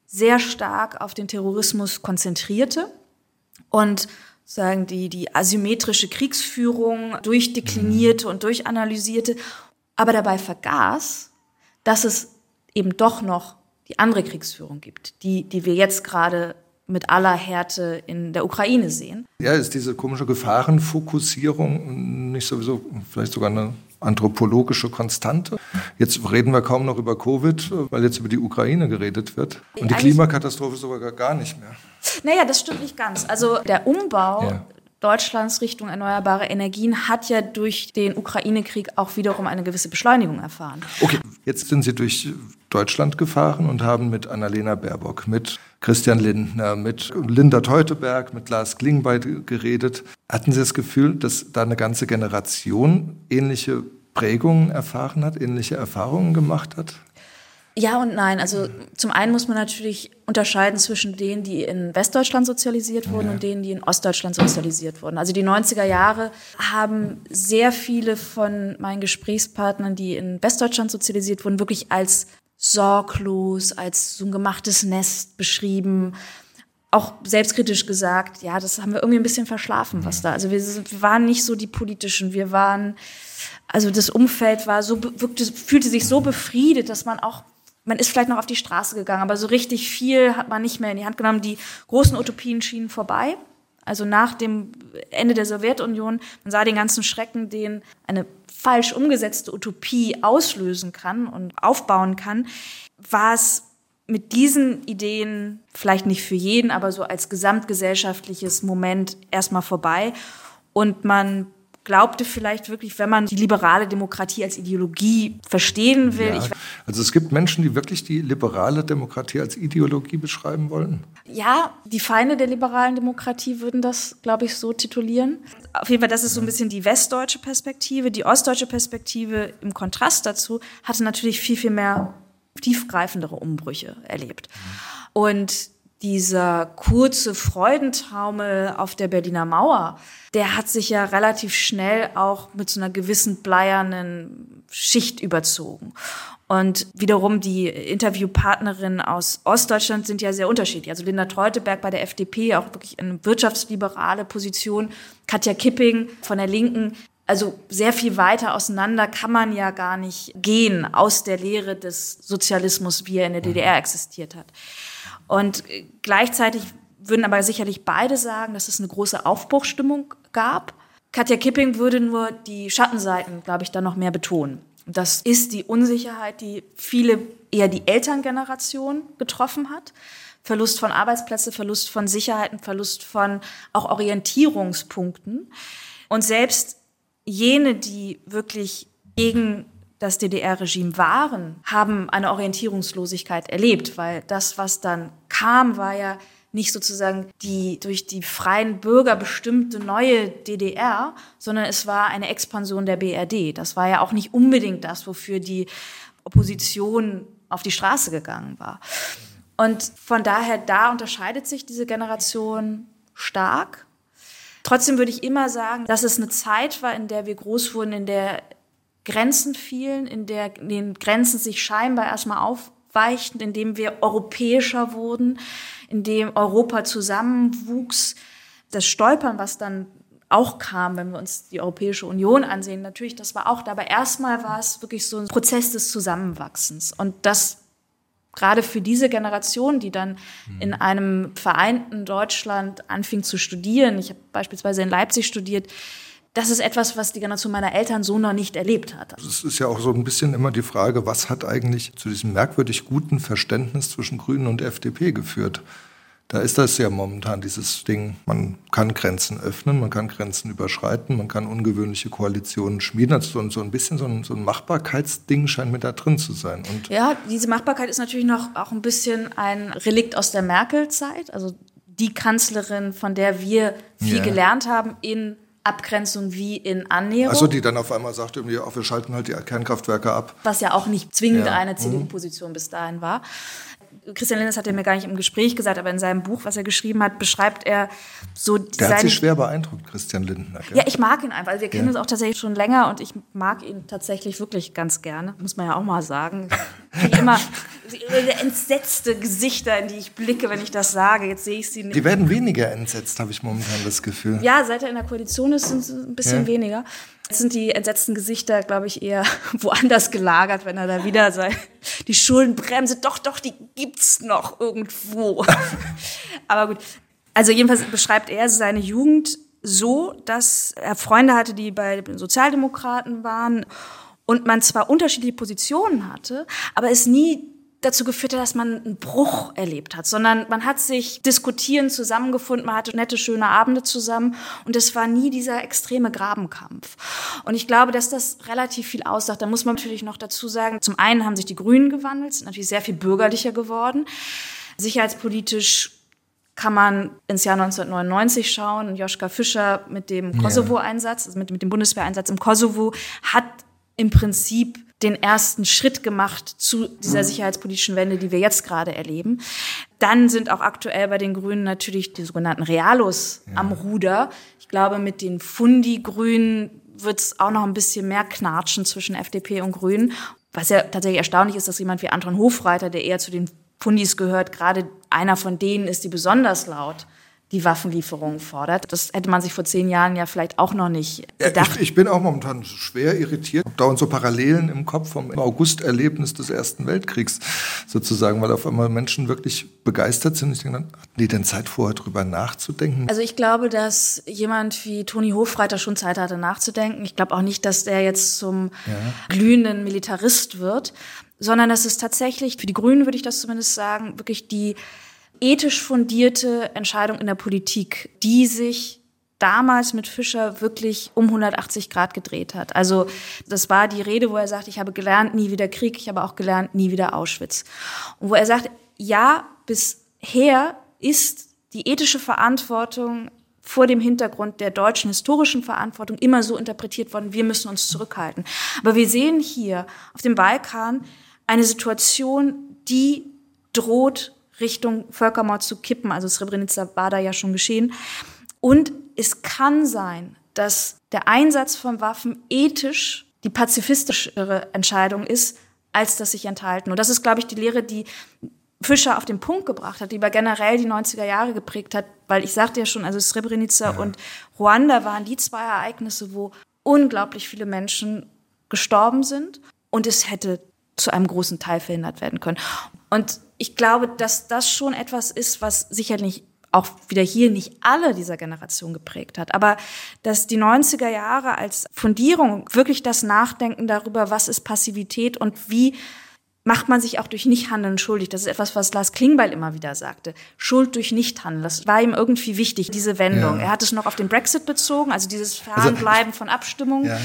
sehr stark auf den Terrorismus konzentrierte und sagen die, die asymmetrische Kriegsführung durchdeklinierte und durchanalysierte, aber dabei vergaß, dass es eben doch noch die andere Kriegsführung gibt, die, die wir jetzt gerade mit aller Härte in der Ukraine sehen. Ja, ist diese komische Gefahrenfokussierung nicht sowieso vielleicht sogar eine anthropologische Konstante? Jetzt reden wir kaum noch über Covid, weil jetzt über die Ukraine geredet wird. Und die Klimakatastrophe sogar gar nicht mehr. Naja, das stimmt nicht ganz. Also der Umbau ja. Deutschlands Richtung erneuerbare Energien hat ja durch den Ukraine-Krieg auch wiederum eine gewisse Beschleunigung erfahren. Okay, jetzt sind Sie durch Deutschland gefahren und haben mit Annalena Baerbock, mit Christian Lindner, mit Linda Teuteberg, mit Lars Klingbeil geredet. Hatten Sie das Gefühl, dass da eine ganze Generation ähnliche Prägungen erfahren hat, ähnliche Erfahrungen gemacht hat? Ja und nein. Also zum einen muss man natürlich unterscheiden zwischen denen, die in Westdeutschland sozialisiert wurden ja. und denen, die in Ostdeutschland sozialisiert wurden. Also die 90er Jahre haben sehr viele von meinen Gesprächspartnern, die in Westdeutschland sozialisiert wurden, wirklich als sorglos, als so ein gemachtes Nest beschrieben. Auch selbstkritisch gesagt, ja, das haben wir irgendwie ein bisschen verschlafen, was da. Also wir, wir waren nicht so die politischen, wir waren, also das Umfeld war so, wirkte, fühlte sich so befriedet, dass man auch man ist vielleicht noch auf die Straße gegangen, aber so richtig viel hat man nicht mehr in die Hand genommen. Die großen Utopien schienen vorbei. Also nach dem Ende der Sowjetunion, man sah den ganzen Schrecken, den eine falsch umgesetzte Utopie auslösen kann und aufbauen kann, war es mit diesen Ideen vielleicht nicht für jeden, aber so als gesamtgesellschaftliches Moment erstmal vorbei. Und man glaubte vielleicht wirklich, wenn man die liberale Demokratie als Ideologie verstehen will. Ja, also es gibt Menschen, die wirklich die liberale Demokratie als Ideologie beschreiben wollen. Ja, die Feinde der liberalen Demokratie würden das, glaube ich, so titulieren. Auf jeden Fall, das ist so ein bisschen die westdeutsche Perspektive. Die ostdeutsche Perspektive im Kontrast dazu hatte natürlich viel, viel mehr tiefgreifendere Umbrüche erlebt. Und dieser kurze Freudentaumel auf der Berliner Mauer, der hat sich ja relativ schnell auch mit so einer gewissen bleiernen Schicht überzogen. Und wiederum die Interviewpartnerinnen aus Ostdeutschland sind ja sehr unterschiedlich. Also Linda Treuteberg bei der FDP, auch wirklich eine wirtschaftsliberale Position. Katja Kipping von der Linken. Also sehr viel weiter auseinander kann man ja gar nicht gehen aus der Lehre des Sozialismus, wie er in der DDR existiert hat. Und gleichzeitig würden aber sicherlich beide sagen, dass es eine große Aufbruchstimmung gab. Katja Kipping würde nur die Schattenseiten, glaube ich, dann noch mehr betonen. Das ist die Unsicherheit, die viele eher die Elterngeneration getroffen hat. Verlust von Arbeitsplätzen, Verlust von Sicherheiten, Verlust von auch Orientierungspunkten. Und selbst jene, die wirklich gegen das DDR-Regime waren, haben eine Orientierungslosigkeit erlebt, weil das, was dann kam, war ja nicht sozusagen die durch die freien Bürger bestimmte neue DDR, sondern es war eine Expansion der BRD. Das war ja auch nicht unbedingt das, wofür die Opposition auf die Straße gegangen war. Und von daher, da unterscheidet sich diese Generation stark. Trotzdem würde ich immer sagen, dass es eine Zeit war, in der wir groß wurden, in der Grenzen fielen, in der in den Grenzen sich scheinbar erstmal aufweichten, in dem wir europäischer wurden, in dem Europa zusammenwuchs. Das Stolpern, was dann auch kam, wenn wir uns die Europäische Union ansehen, natürlich, das war auch da. Aber erstmal war es wirklich so ein Prozess des Zusammenwachsens. Und das gerade für diese Generation, die dann in einem vereinten Deutschland anfing zu studieren, ich habe beispielsweise in Leipzig studiert, das ist etwas, was die Generation meiner Eltern so noch nicht erlebt hat. Es ist ja auch so ein bisschen immer die Frage, was hat eigentlich zu diesem merkwürdig guten Verständnis zwischen Grünen und FDP geführt? Da ist das ja momentan dieses Ding, man kann Grenzen öffnen, man kann Grenzen überschreiten, man kann ungewöhnliche Koalitionen schmieden. Also so, ein bisschen so ein, so ein Machbarkeitsding scheint mit da drin zu sein. Und ja, diese Machbarkeit ist natürlich noch auch ein bisschen ein Relikt aus der Merkel-Zeit. Also die Kanzlerin, von der wir viel ja. gelernt haben in Abgrenzung wie in Annäherung. Also die dann auf einmal sagt, irgendwie, wir schalten halt die Kernkraftwerke ab. Was ja auch nicht zwingend ja. eine CDU-Position mhm. bis dahin war. Christian Linders hat er mir gar nicht im Gespräch gesagt, aber in seinem Buch, was er geschrieben hat, beschreibt er so Der hat sich schwer beeindruckt, Christian Lindner. Gell? Ja, ich mag ihn einfach. Also wir kennen ja. uns auch tatsächlich schon länger und ich mag ihn tatsächlich wirklich ganz gerne, muss man ja auch mal sagen. Wie immer entsetzte Gesichter, in die ich blicke, wenn ich das sage. Jetzt sehe ich sie nicht. Die werden weniger entsetzt, habe ich momentan das Gefühl. Ja, seit er in der Koalition ist, sind es ein bisschen ja. weniger. Jetzt sind die entsetzten Gesichter, glaube ich, eher woanders gelagert, wenn er da wieder sei. Die Schuldenbremse, doch, doch, die gibt's noch irgendwo. Aber gut. Also jedenfalls beschreibt er seine Jugend so, dass er Freunde hatte, die bei den Sozialdemokraten waren und man zwar unterschiedliche Positionen hatte, aber es nie dazu geführt hat, dass man einen Bruch erlebt hat, sondern man hat sich diskutieren zusammengefunden, man hatte nette, schöne Abende zusammen und es war nie dieser extreme Grabenkampf. Und ich glaube, dass das relativ viel aussagt. Da muss man natürlich noch dazu sagen, zum einen haben sich die Grünen gewandelt, sind natürlich sehr viel bürgerlicher geworden. Sicherheitspolitisch kann man ins Jahr 1999 schauen. Joschka Fischer mit dem Kosovo-Einsatz, also mit, mit dem Bundeswehreinsatz im Kosovo, hat im Prinzip den ersten Schritt gemacht zu dieser sicherheitspolitischen Wende, die wir jetzt gerade erleben. Dann sind auch aktuell bei den Grünen natürlich die sogenannten Realos ja. am Ruder. Ich glaube, mit den Fundi-Grünen wird es auch noch ein bisschen mehr knatschen zwischen FDP und Grünen. Was ja tatsächlich erstaunlich ist, dass jemand wie Anton Hofreiter, der eher zu den Fundis gehört, gerade einer von denen ist, die besonders laut die Waffenlieferungen fordert. Das hätte man sich vor zehn Jahren ja vielleicht auch noch nicht gedacht. Ich, ich bin auch momentan schwer irritiert. Da und so Parallelen im Kopf vom August-Erlebnis des Ersten Weltkriegs sozusagen, weil auf einmal Menschen wirklich begeistert sind. Ich denke, hatten die denn Zeit vorher drüber nachzudenken? Also ich glaube, dass jemand wie Toni Hofreiter schon Zeit hatte nachzudenken. Ich glaube auch nicht, dass der jetzt zum ja. glühenden Militarist wird, sondern dass es tatsächlich, für die Grünen würde ich das zumindest sagen, wirklich die ethisch fundierte Entscheidung in der Politik, die sich damals mit Fischer wirklich um 180 Grad gedreht hat. Also das war die Rede, wo er sagt, ich habe gelernt, nie wieder Krieg, ich habe auch gelernt, nie wieder Auschwitz. Und wo er sagt, ja, bisher ist die ethische Verantwortung vor dem Hintergrund der deutschen historischen Verantwortung immer so interpretiert worden, wir müssen uns zurückhalten. Aber wir sehen hier auf dem Balkan eine Situation, die droht Richtung Völkermord zu kippen. Also Srebrenica war da ja schon geschehen. Und es kann sein, dass der Einsatz von Waffen ethisch die pazifistischere Entscheidung ist, als das sich enthalten. Und das ist, glaube ich, die Lehre, die Fischer auf den Punkt gebracht hat, die über generell die 90er Jahre geprägt hat, weil ich sagte ja schon, also Srebrenica ja. und Ruanda waren die zwei Ereignisse, wo unglaublich viele Menschen gestorben sind und es hätte zu einem großen Teil verhindert werden können. Und ich glaube, dass das schon etwas ist, was sicherlich auch wieder hier nicht alle dieser Generation geprägt hat, aber dass die 90er Jahre als Fundierung wirklich das Nachdenken darüber, was ist Passivität und wie macht man sich auch durch Nichthandeln schuldig. Das ist etwas, was Lars Klingbeil immer wieder sagte. Schuld durch Nichthandeln. Das war ihm irgendwie wichtig, diese Wendung. Ja. Er hat es noch auf den Brexit bezogen, also dieses Fernbleiben also, von Abstimmungen. Ja.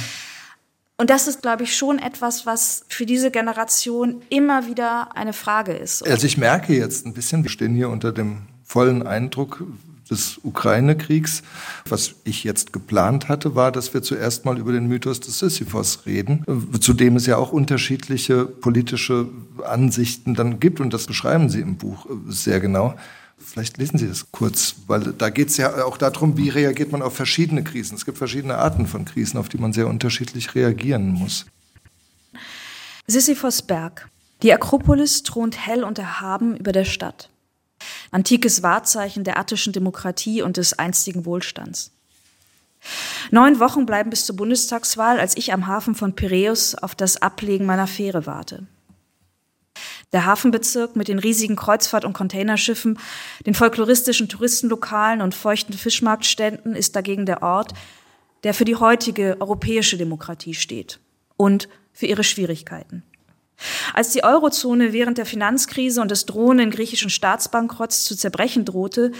Und das ist, glaube ich, schon etwas, was für diese Generation immer wieder eine Frage ist. Also ich merke jetzt ein bisschen, wir stehen hier unter dem vollen Eindruck des Ukraine-Kriegs. Was ich jetzt geplant hatte, war, dass wir zuerst mal über den Mythos des Sisyphos reden, zu dem es ja auch unterschiedliche politische Ansichten dann gibt. Und das beschreiben Sie im Buch sehr genau. Vielleicht lesen Sie das kurz, weil da geht es ja auch darum, wie reagiert man auf verschiedene Krisen. Es gibt verschiedene Arten von Krisen, auf die man sehr unterschiedlich reagieren muss. Sisyphos Berg. Die Akropolis thront hell und erhaben über der Stadt antikes Wahrzeichen der attischen Demokratie und des einstigen Wohlstands. Neun Wochen bleiben bis zur Bundestagswahl, als ich am Hafen von Piräus auf das Ablegen meiner Fähre warte. Der Hafenbezirk mit den riesigen Kreuzfahrt- und Containerschiffen, den folkloristischen Touristenlokalen und feuchten Fischmarktständen ist dagegen der Ort, der für die heutige europäische Demokratie steht und für ihre Schwierigkeiten. Als die Eurozone während der Finanzkrise und des drohenden griechischen Staatsbankrotts zu zerbrechen drohte,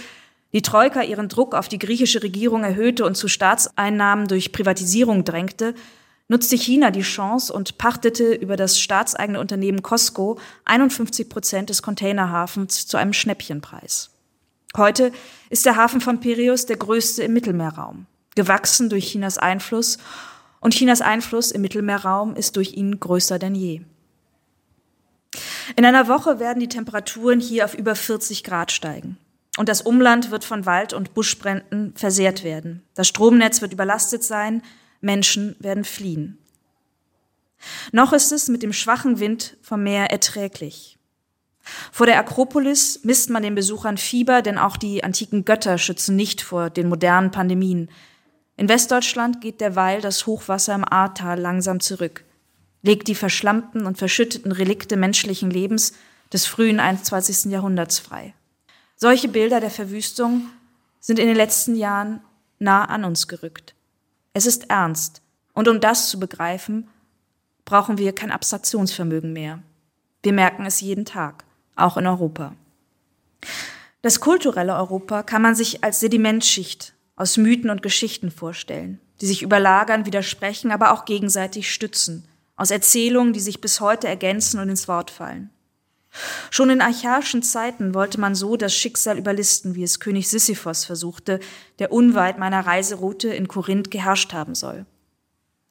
die Troika ihren Druck auf die griechische Regierung erhöhte und zu Staatseinnahmen durch Privatisierung drängte, nutzte China die Chance und pachtete über das staatseigene Unternehmen Costco 51 Prozent des Containerhafens zu einem Schnäppchenpreis. Heute ist der Hafen von Piraeus der größte im Mittelmeerraum, gewachsen durch Chinas Einfluss, und Chinas Einfluss im Mittelmeerraum ist durch ihn größer denn je. In einer Woche werden die Temperaturen hier auf über 40 Grad steigen. Und das Umland wird von Wald- und Buschbränden versehrt werden. Das Stromnetz wird überlastet sein. Menschen werden fliehen. Noch ist es mit dem schwachen Wind vom Meer erträglich. Vor der Akropolis misst man den Besuchern Fieber, denn auch die antiken Götter schützen nicht vor den modernen Pandemien. In Westdeutschland geht derweil das Hochwasser im Ahrtal langsam zurück legt die verschlammten und verschütteten Relikte menschlichen Lebens des frühen 21. Jahrhunderts frei. Solche Bilder der Verwüstung sind in den letzten Jahren nah an uns gerückt. Es ist ernst, und um das zu begreifen, brauchen wir kein Abstraktionsvermögen mehr. Wir merken es jeden Tag, auch in Europa. Das kulturelle Europa kann man sich als Sedimentschicht aus Mythen und Geschichten vorstellen, die sich überlagern, widersprechen, aber auch gegenseitig stützen – aus Erzählungen, die sich bis heute ergänzen und ins Wort fallen. Schon in archaischen Zeiten wollte man so das Schicksal überlisten, wie es König Sisyphos versuchte, der unweit meiner Reiseroute in Korinth geherrscht haben soll.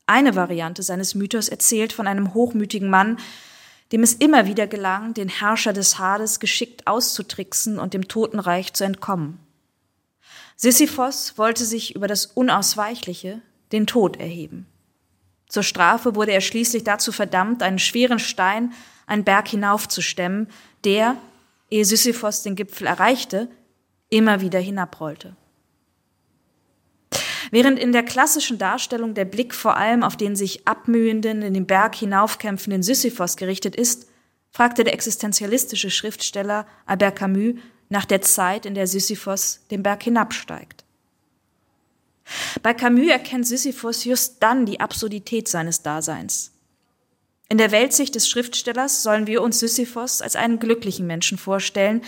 Eine Variante seines Mythos erzählt von einem hochmütigen Mann, dem es immer wieder gelang, den Herrscher des Hades geschickt auszutricksen und dem Totenreich zu entkommen. Sisyphos wollte sich über das Unausweichliche, den Tod, erheben. Zur Strafe wurde er schließlich dazu verdammt, einen schweren Stein einen Berg hinaufzustemmen, der, ehe Sisyphos den Gipfel erreichte, immer wieder hinabrollte. Während in der klassischen Darstellung der Blick vor allem auf den sich abmühenden, in den Berg hinaufkämpfenden Sisyphos gerichtet ist, fragte der existenzialistische Schriftsteller Albert Camus nach der Zeit, in der Sisyphos den Berg hinabsteigt. Bei Camus erkennt Sisyphus just dann die Absurdität seines Daseins. In der Weltsicht des Schriftstellers sollen wir uns Sisyphos als einen glücklichen Menschen vorstellen,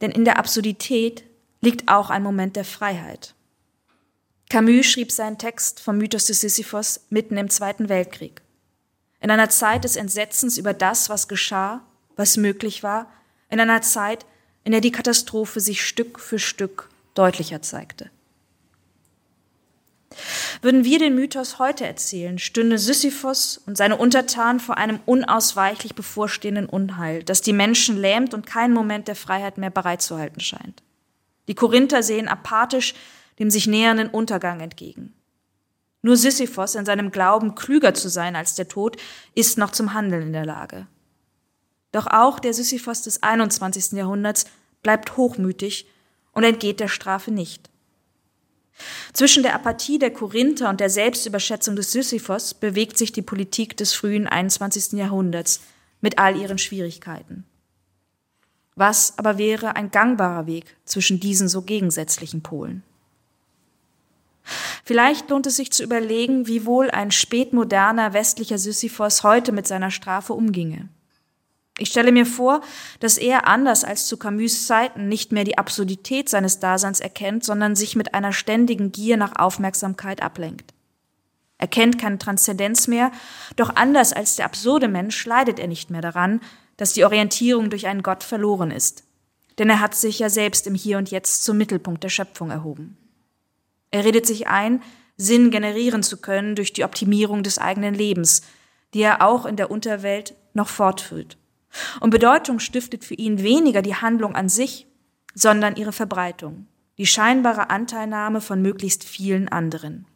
denn in der Absurdität liegt auch ein Moment der Freiheit. Camus schrieb seinen Text vom Mythos des Sisyphos mitten im Zweiten Weltkrieg. In einer Zeit des Entsetzens über das, was geschah, was möglich war, in einer Zeit, in der die Katastrophe sich Stück für Stück deutlicher zeigte. Würden wir den Mythos heute erzählen, stünde Sisyphos und seine Untertanen vor einem unausweichlich bevorstehenden Unheil, das die Menschen lähmt und keinen Moment der Freiheit mehr bereitzuhalten scheint. Die Korinther sehen apathisch dem sich nähernden Untergang entgegen. Nur Sisyphos in seinem Glauben, klüger zu sein als der Tod, ist noch zum Handeln in der Lage. Doch auch der Sisyphos des 21. Jahrhunderts bleibt hochmütig und entgeht der Strafe nicht. Zwischen der Apathie der Korinther und der Selbstüberschätzung des Sisyphos bewegt sich die Politik des frühen 21. Jahrhunderts mit all ihren Schwierigkeiten. Was aber wäre ein gangbarer Weg zwischen diesen so gegensätzlichen Polen? Vielleicht lohnt es sich zu überlegen, wie wohl ein spätmoderner westlicher Sisyphos heute mit seiner Strafe umginge. Ich stelle mir vor, dass er anders als zu Camus Zeiten nicht mehr die Absurdität seines Daseins erkennt, sondern sich mit einer ständigen Gier nach Aufmerksamkeit ablenkt. Er kennt keine Transzendenz mehr, doch anders als der absurde Mensch leidet er nicht mehr daran, dass die Orientierung durch einen Gott verloren ist. Denn er hat sich ja selbst im Hier und Jetzt zum Mittelpunkt der Schöpfung erhoben. Er redet sich ein, Sinn generieren zu können durch die Optimierung des eigenen Lebens, die er auch in der Unterwelt noch fortführt. Und Bedeutung stiftet für ihn weniger die Handlung an sich, sondern ihre Verbreitung, die scheinbare Anteilnahme von möglichst vielen anderen.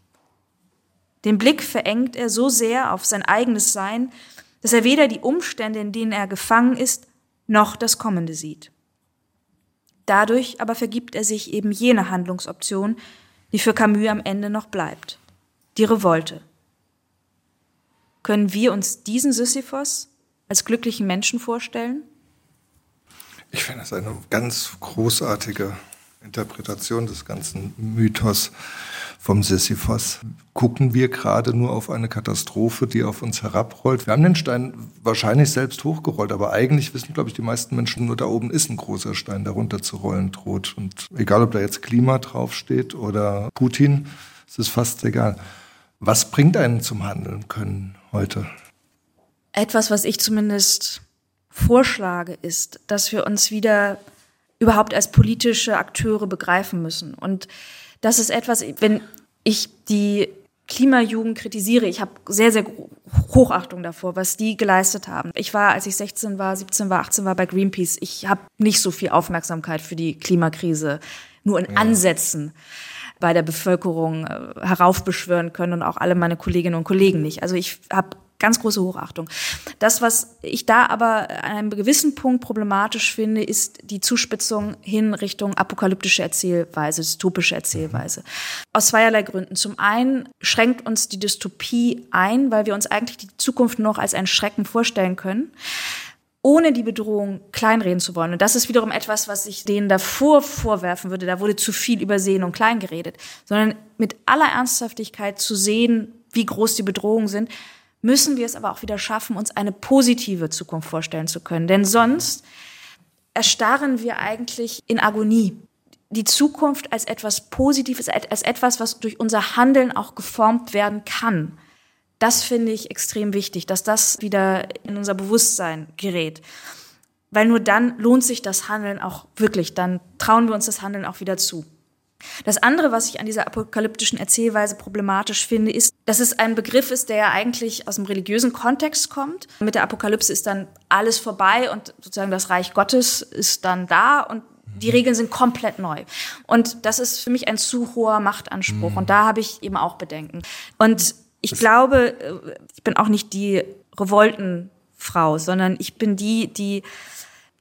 Den Blick verengt er so sehr auf sein eigenes Sein, dass er weder die Umstände, in denen er gefangen ist, noch das Kommende sieht. Dadurch aber vergibt er sich eben jene Handlungsoption, die für Camus am Ende noch bleibt, die Revolte. Können wir uns diesen Sisyphos als glücklichen Menschen vorstellen? Ich finde das eine ganz großartige Interpretation des ganzen Mythos vom Sisyphos. Gucken wir gerade nur auf eine Katastrophe, die auf uns herabrollt. Wir haben den Stein wahrscheinlich selbst hochgerollt, aber eigentlich wissen, glaube ich, die meisten Menschen nur, da oben ist ein großer Stein, der runterzurollen droht. Und egal, ob da jetzt Klima draufsteht oder Putin, es ist fast egal. Was bringt einen zum Handeln können heute? Etwas, was ich zumindest vorschlage, ist, dass wir uns wieder überhaupt als politische Akteure begreifen müssen. Und das ist etwas, wenn ich die Klimajugend kritisiere, ich habe sehr, sehr Hochachtung davor, was die geleistet haben. Ich war, als ich 16 war, 17 war, 18 war bei Greenpeace, ich habe nicht so viel Aufmerksamkeit für die Klimakrise, nur in ja. Ansätzen bei der Bevölkerung äh, heraufbeschwören können und auch alle meine Kolleginnen und Kollegen nicht. Also ich habe ganz große Hochachtung. Das, was ich da aber an einem gewissen Punkt problematisch finde, ist die Zuspitzung hin Richtung apokalyptische Erzählweise, dystopische Erzählweise. Aus zweierlei Gründen. Zum einen schränkt uns die Dystopie ein, weil wir uns eigentlich die Zukunft noch als ein Schrecken vorstellen können ohne die Bedrohung kleinreden zu wollen. Und das ist wiederum etwas, was ich denen davor vorwerfen würde. Da wurde zu viel übersehen und klein geredet, sondern mit aller Ernsthaftigkeit zu sehen, wie groß die Bedrohungen sind, müssen wir es aber auch wieder schaffen, uns eine positive Zukunft vorstellen zu können. Denn sonst erstarren wir eigentlich in Agonie. Die Zukunft als etwas Positives, als etwas, was durch unser Handeln auch geformt werden kann. Das finde ich extrem wichtig, dass das wieder in unser Bewusstsein gerät. Weil nur dann lohnt sich das Handeln auch wirklich. Dann trauen wir uns das Handeln auch wieder zu. Das andere, was ich an dieser apokalyptischen Erzählweise problematisch finde, ist, dass es ein Begriff ist, der ja eigentlich aus dem religiösen Kontext kommt. Mit der Apokalypse ist dann alles vorbei und sozusagen das Reich Gottes ist dann da und die mhm. Regeln sind komplett neu. Und das ist für mich ein zu hoher Machtanspruch. Mhm. Und da habe ich eben auch Bedenken. Und ich glaube, äh, ich bin auch nicht die Revoltenfrau, sondern ich bin die, die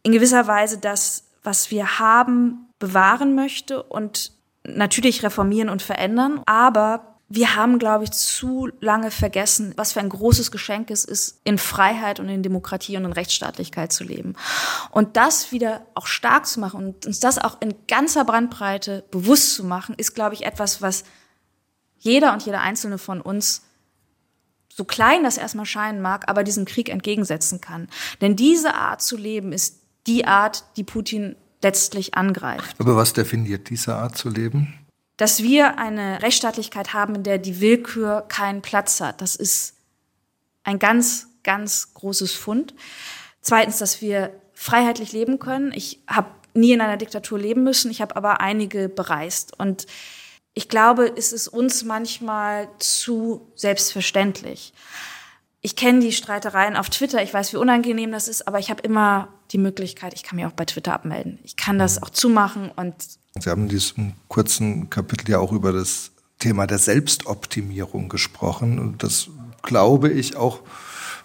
in gewisser Weise das, was wir haben, bewahren möchte und natürlich reformieren und verändern, aber wir haben, glaube ich, zu lange vergessen, was für ein großes Geschenk es ist, in Freiheit und in Demokratie und in Rechtsstaatlichkeit zu leben. Und das wieder auch stark zu machen und uns das auch in ganzer Brandbreite bewusst zu machen, ist, glaube ich, etwas, was jeder und jeder Einzelne von uns so klein das erstmal scheinen mag, aber diesem Krieg entgegensetzen kann. Denn diese Art zu leben ist die Art, die Putin letztlich angreift. Aber was definiert diese Art zu leben? Dass wir eine Rechtsstaatlichkeit haben, in der die Willkür keinen Platz hat. Das ist ein ganz, ganz großes Fund. Zweitens, dass wir freiheitlich leben können. Ich habe nie in einer Diktatur leben müssen, ich habe aber einige bereist. Und ich glaube, es ist uns manchmal zu selbstverständlich ich kenne die Streitereien auf Twitter, ich weiß, wie unangenehm das ist, aber ich habe immer die Möglichkeit, ich kann mich auch bei Twitter abmelden. Ich kann das auch zumachen und. Sie haben in diesem kurzen Kapitel ja auch über das Thema der Selbstoptimierung gesprochen und das glaube ich auch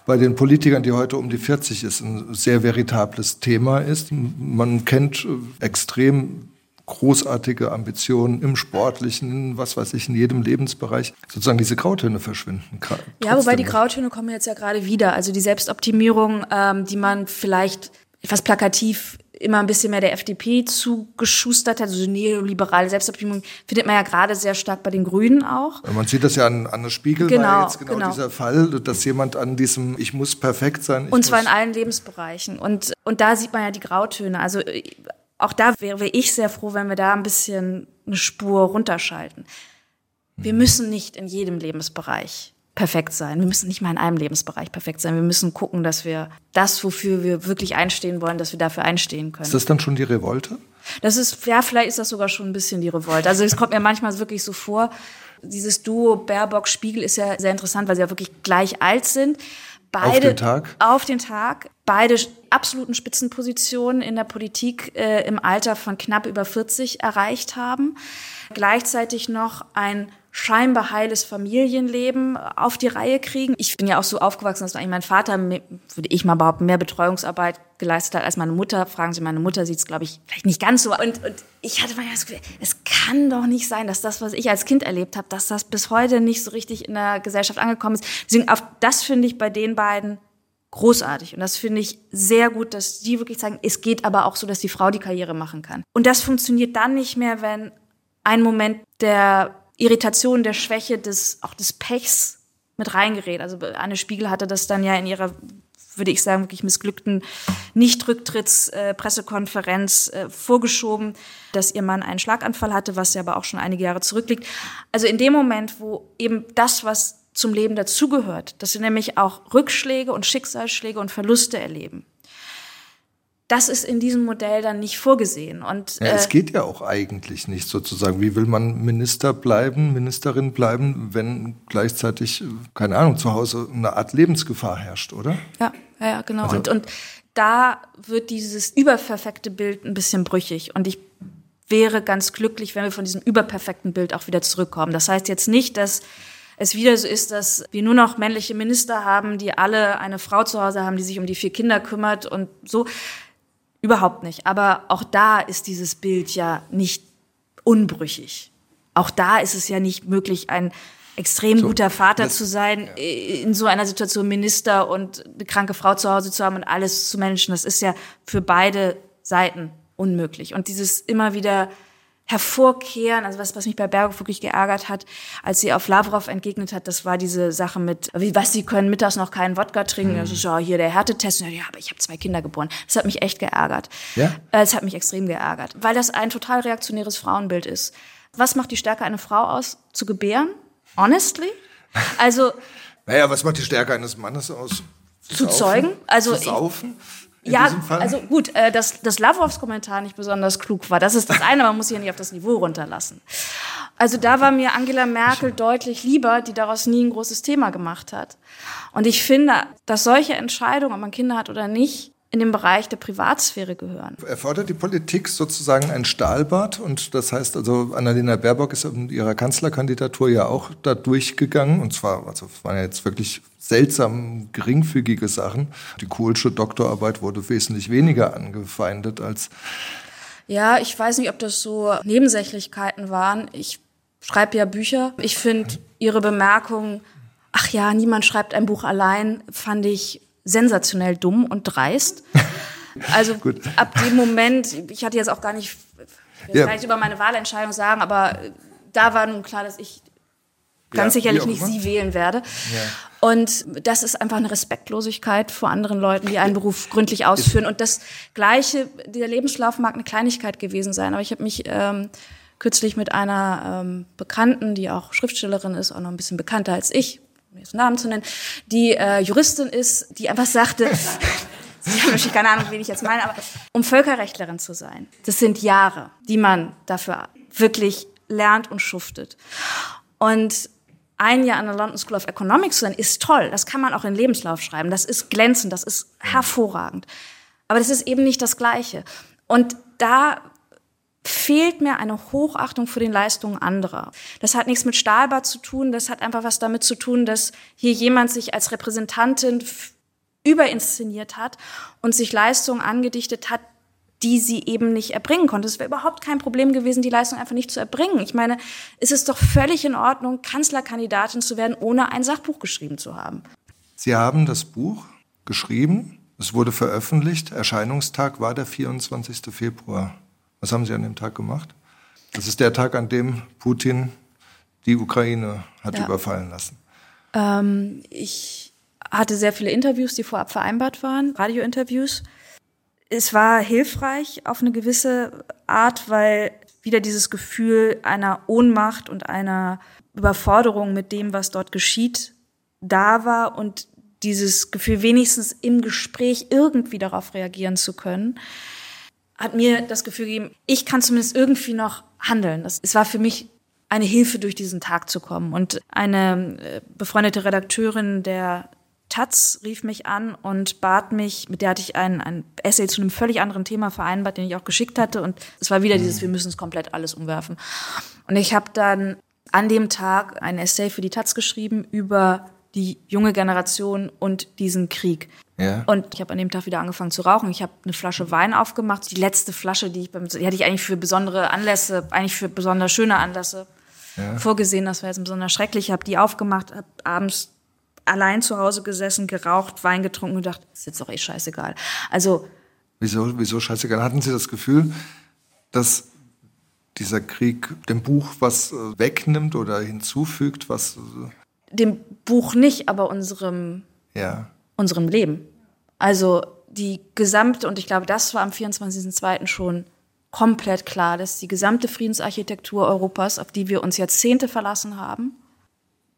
bei den Politikern, die heute um die 40 ist, ein sehr veritables Thema ist. Man kennt extrem großartige Ambitionen im Sportlichen, was weiß ich, in jedem Lebensbereich, sozusagen diese Grautöne verschwinden. Ja, wobei die Grautöne kommen jetzt ja gerade wieder. Also die Selbstoptimierung, ähm, die man vielleicht etwas plakativ immer ein bisschen mehr der FDP zugeschustert hat, also neoliberale Selbstoptimierung findet man ja gerade sehr stark bei den Grünen auch. Man sieht das ja an Anne Spiegel, genau, war jetzt genau, genau, dieser Fall, dass jemand an diesem Ich muss perfekt sein. Und zwar in allen Lebensbereichen. Und, und da sieht man ja die Grautöne. Also auch da wäre ich sehr froh, wenn wir da ein bisschen eine Spur runterschalten. Wir mhm. müssen nicht in jedem Lebensbereich perfekt sein. Wir müssen nicht mal in einem Lebensbereich perfekt sein. Wir müssen gucken, dass wir das, wofür wir wirklich einstehen wollen, dass wir dafür einstehen können. Ist das dann schon die Revolte? Das ist, ja, vielleicht ist das sogar schon ein bisschen die Revolte. Also es kommt mir manchmal wirklich so vor, dieses Duo Baerbock-Spiegel ist ja sehr interessant, weil sie ja wirklich gleich alt sind. Beide auf den Tag? Auf den Tag. Beide absoluten Spitzenpositionen in der Politik äh, im Alter von knapp über 40 erreicht haben. Gleichzeitig noch ein scheinbar heiles Familienleben auf die Reihe kriegen. Ich bin ja auch so aufgewachsen, dass eigentlich mein Vater, würde ich mal behaupten, mehr Betreuungsarbeit geleistet hat als meine Mutter. Fragen Sie meine Mutter, sieht es, glaube ich, vielleicht nicht ganz so. Und, und ich hatte mal das Gefühl, es kann doch nicht sein, dass das, was ich als Kind erlebt habe, dass das bis heute nicht so richtig in der Gesellschaft angekommen ist. Deswegen, auf das finde ich bei den beiden großartig. Und das finde ich sehr gut, dass die wirklich sagen, es geht aber auch so, dass die Frau die Karriere machen kann. Und das funktioniert dann nicht mehr, wenn ein Moment der Irritation, der Schwäche, des, auch des Pechs mit reingerät. Also Anne Spiegel hatte das dann ja in ihrer, würde ich sagen, wirklich missglückten Nicht-Rücktritts-Pressekonferenz äh, vorgeschoben, dass ihr Mann einen Schlaganfall hatte, was ja aber auch schon einige Jahre zurückliegt. Also in dem Moment, wo eben das, was zum Leben dazugehört, dass sie nämlich auch Rückschläge und Schicksalsschläge und Verluste erleben, das ist in diesem Modell dann nicht vorgesehen. Und, ja, es äh, geht ja auch eigentlich nicht sozusagen. Wie will man Minister bleiben, Ministerin bleiben, wenn gleichzeitig, keine Ahnung, zu Hause eine Art Lebensgefahr herrscht, oder? Ja, ja, genau. Also, und, und da wird dieses überperfekte Bild ein bisschen brüchig. Und ich wäre ganz glücklich, wenn wir von diesem überperfekten Bild auch wieder zurückkommen. Das heißt jetzt nicht, dass es wieder so ist, dass wir nur noch männliche Minister haben, die alle eine Frau zu Hause haben, die sich um die vier Kinder kümmert und so. Überhaupt nicht. Aber auch da ist dieses Bild ja nicht unbrüchig. Auch da ist es ja nicht möglich, ein extrem so, guter Vater das, zu sein, ja. in so einer Situation Minister und eine kranke Frau zu Hause zu haben und alles zu managen. Das ist ja für beide Seiten unmöglich. Und dieses immer wieder hervorkehren. Also was, was mich bei Bergo wirklich geärgert hat, als sie auf Lavrov entgegnet hat, das war diese Sache mit, wie was, sie können mittags noch keinen Wodka trinken. Mhm. Das ist ja hier der Härtetest. Ja, aber ich habe zwei Kinder geboren. Das hat mich echt geärgert. Ja? Äh, es hat mich extrem geärgert, weil das ein total reaktionäres Frauenbild ist. Was macht die Stärke einer Frau aus? Zu gebären? Honestly? Also. naja, was macht die Stärke eines Mannes aus? Zu, zu zeugen? Also. Zu saufen? Ja, also gut, äh, dass, dass Lavrovs Kommentar nicht besonders klug war, das ist das eine, man muss sich ja nicht auf das Niveau runterlassen. Also da war mir Angela Merkel deutlich lieber, die daraus nie ein großes Thema gemacht hat. Und ich finde, dass solche Entscheidungen, ob man Kinder hat oder nicht, in den Bereich der Privatsphäre gehören. Erfordert die Politik sozusagen ein Stahlbad? Und das heißt also, Annalena Baerbock ist in ihrer Kanzlerkandidatur ja auch da durchgegangen. Und zwar, also waren ja jetzt wirklich seltsam geringfügige Sachen. Die Kohlsche Doktorarbeit wurde wesentlich weniger angefeindet als ja, ich weiß nicht, ob das so Nebensächlichkeiten waren. Ich schreibe ja Bücher. Ich finde ihre Bemerkung, ach ja, niemand schreibt ein Buch allein, fand ich sensationell dumm und dreist. Also ab dem Moment, ich hatte jetzt auch gar nicht, ich ja. gar nicht über meine Wahlentscheidung sagen, aber da war nun klar, dass ich ganz ja, sicherlich nicht sie wählen werde. Ja. Und das ist einfach eine Respektlosigkeit vor anderen Leuten, die einen Beruf gründlich ausführen. Und das Gleiche, der Lebenslauf mag eine Kleinigkeit gewesen sein, aber ich habe mich ähm, kürzlich mit einer ähm, Bekannten, die auch Schriftstellerin ist, auch noch ein bisschen bekannter als ich, um jetzt Namen zu nennen, die äh, Juristin ist, die einfach sagte, Sie haben natürlich keine Ahnung, wen ich jetzt meine, aber um Völkerrechtlerin zu sein, das sind Jahre, die man dafür wirklich lernt und schuftet. Und ein Jahr an der London School of Economics zu sein, ist toll. Das kann man auch in Lebenslauf schreiben. Das ist glänzend, das ist hervorragend. Aber das ist eben nicht das Gleiche. Und da fehlt mir eine Hochachtung für den Leistungen anderer. Das hat nichts mit Stahlbad zu tun, das hat einfach was damit zu tun, dass hier jemand sich als Repräsentantin überinszeniert hat und sich Leistungen angedichtet hat, die sie eben nicht erbringen konnte. Es wäre überhaupt kein Problem gewesen, die Leistung einfach nicht zu erbringen. Ich meine, es ist doch völlig in Ordnung, Kanzlerkandidatin zu werden, ohne ein Sachbuch geschrieben zu haben. Sie haben das Buch geschrieben Es wurde veröffentlicht. Erscheinungstag war der 24. Februar. Was haben Sie an dem Tag gemacht? Das ist der Tag, an dem Putin die Ukraine hat ja. überfallen lassen. Ähm, ich hatte sehr viele Interviews, die vorab vereinbart waren, Radiointerviews. Es war hilfreich auf eine gewisse Art, weil wieder dieses Gefühl einer Ohnmacht und einer Überforderung mit dem, was dort geschieht, da war und dieses Gefühl, wenigstens im Gespräch irgendwie darauf reagieren zu können, hat mir das Gefühl gegeben, ich kann zumindest irgendwie noch handeln. Das, es war für mich eine Hilfe, durch diesen Tag zu kommen. Und eine äh, befreundete Redakteurin der Taz rief mich an und bat mich, mit der hatte ich ein, ein Essay zu einem völlig anderen Thema vereinbart, den ich auch geschickt hatte. Und es war wieder dieses, wir müssen es komplett alles umwerfen. Und ich habe dann an dem Tag ein Essay für die Taz geschrieben über die junge Generation und diesen Krieg. Ja. Und ich habe an dem Tag wieder angefangen zu rauchen. Ich habe eine Flasche Wein aufgemacht. Die letzte Flasche, die ich beim, die hatte ich eigentlich für besondere Anlässe, eigentlich für besonders schöne Anlässe ja. vorgesehen. Das war jetzt besonders schrecklich. Ich habe die aufgemacht, habe abends allein zu Hause gesessen, geraucht, Wein getrunken und gedacht, ist jetzt doch eh scheißegal. Also wieso, wieso scheißegal? Hatten Sie das Gefühl, dass dieser Krieg dem Buch was äh, wegnimmt oder hinzufügt, was äh, dem Buch nicht, aber unserem, ja. unserem Leben. Also die gesamte, und ich glaube, das war am 24.02. schon komplett klar, dass die gesamte Friedensarchitektur Europas, auf die wir uns Jahrzehnte verlassen haben,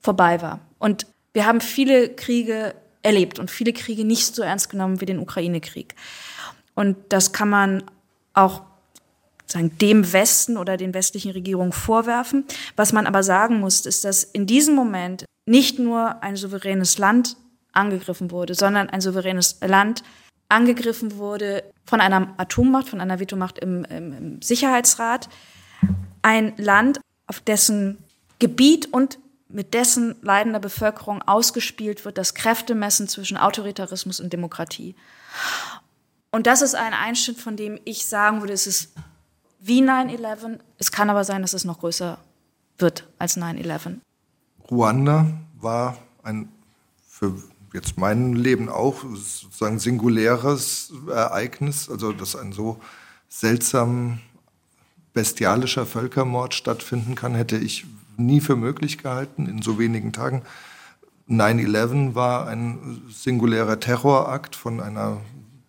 vorbei war. Und wir haben viele Kriege erlebt und viele Kriege nicht so ernst genommen wie den Ukraine-Krieg. Und das kann man auch sagen, dem Westen oder den westlichen Regierungen vorwerfen. Was man aber sagen muss, ist, dass in diesem Moment nicht nur ein souveränes Land angegriffen wurde, sondern ein souveränes Land angegriffen wurde von einer Atommacht, von einer Vetomacht im, im, im Sicherheitsrat. Ein Land, auf dessen Gebiet und mit dessen leidender Bevölkerung ausgespielt wird, das Kräftemessen zwischen Autoritarismus und Demokratie. Und das ist ein Einschnitt, von dem ich sagen würde, es ist wie 9-11. Es kann aber sein, dass es noch größer wird als 9-11. Ruanda war ein für jetzt mein Leben auch sozusagen singuläres Ereignis, also dass ein so seltsam bestialischer Völkermord stattfinden kann, hätte ich nie für möglich gehalten in so wenigen Tagen. 9-11 war ein singulärer Terrorakt von einer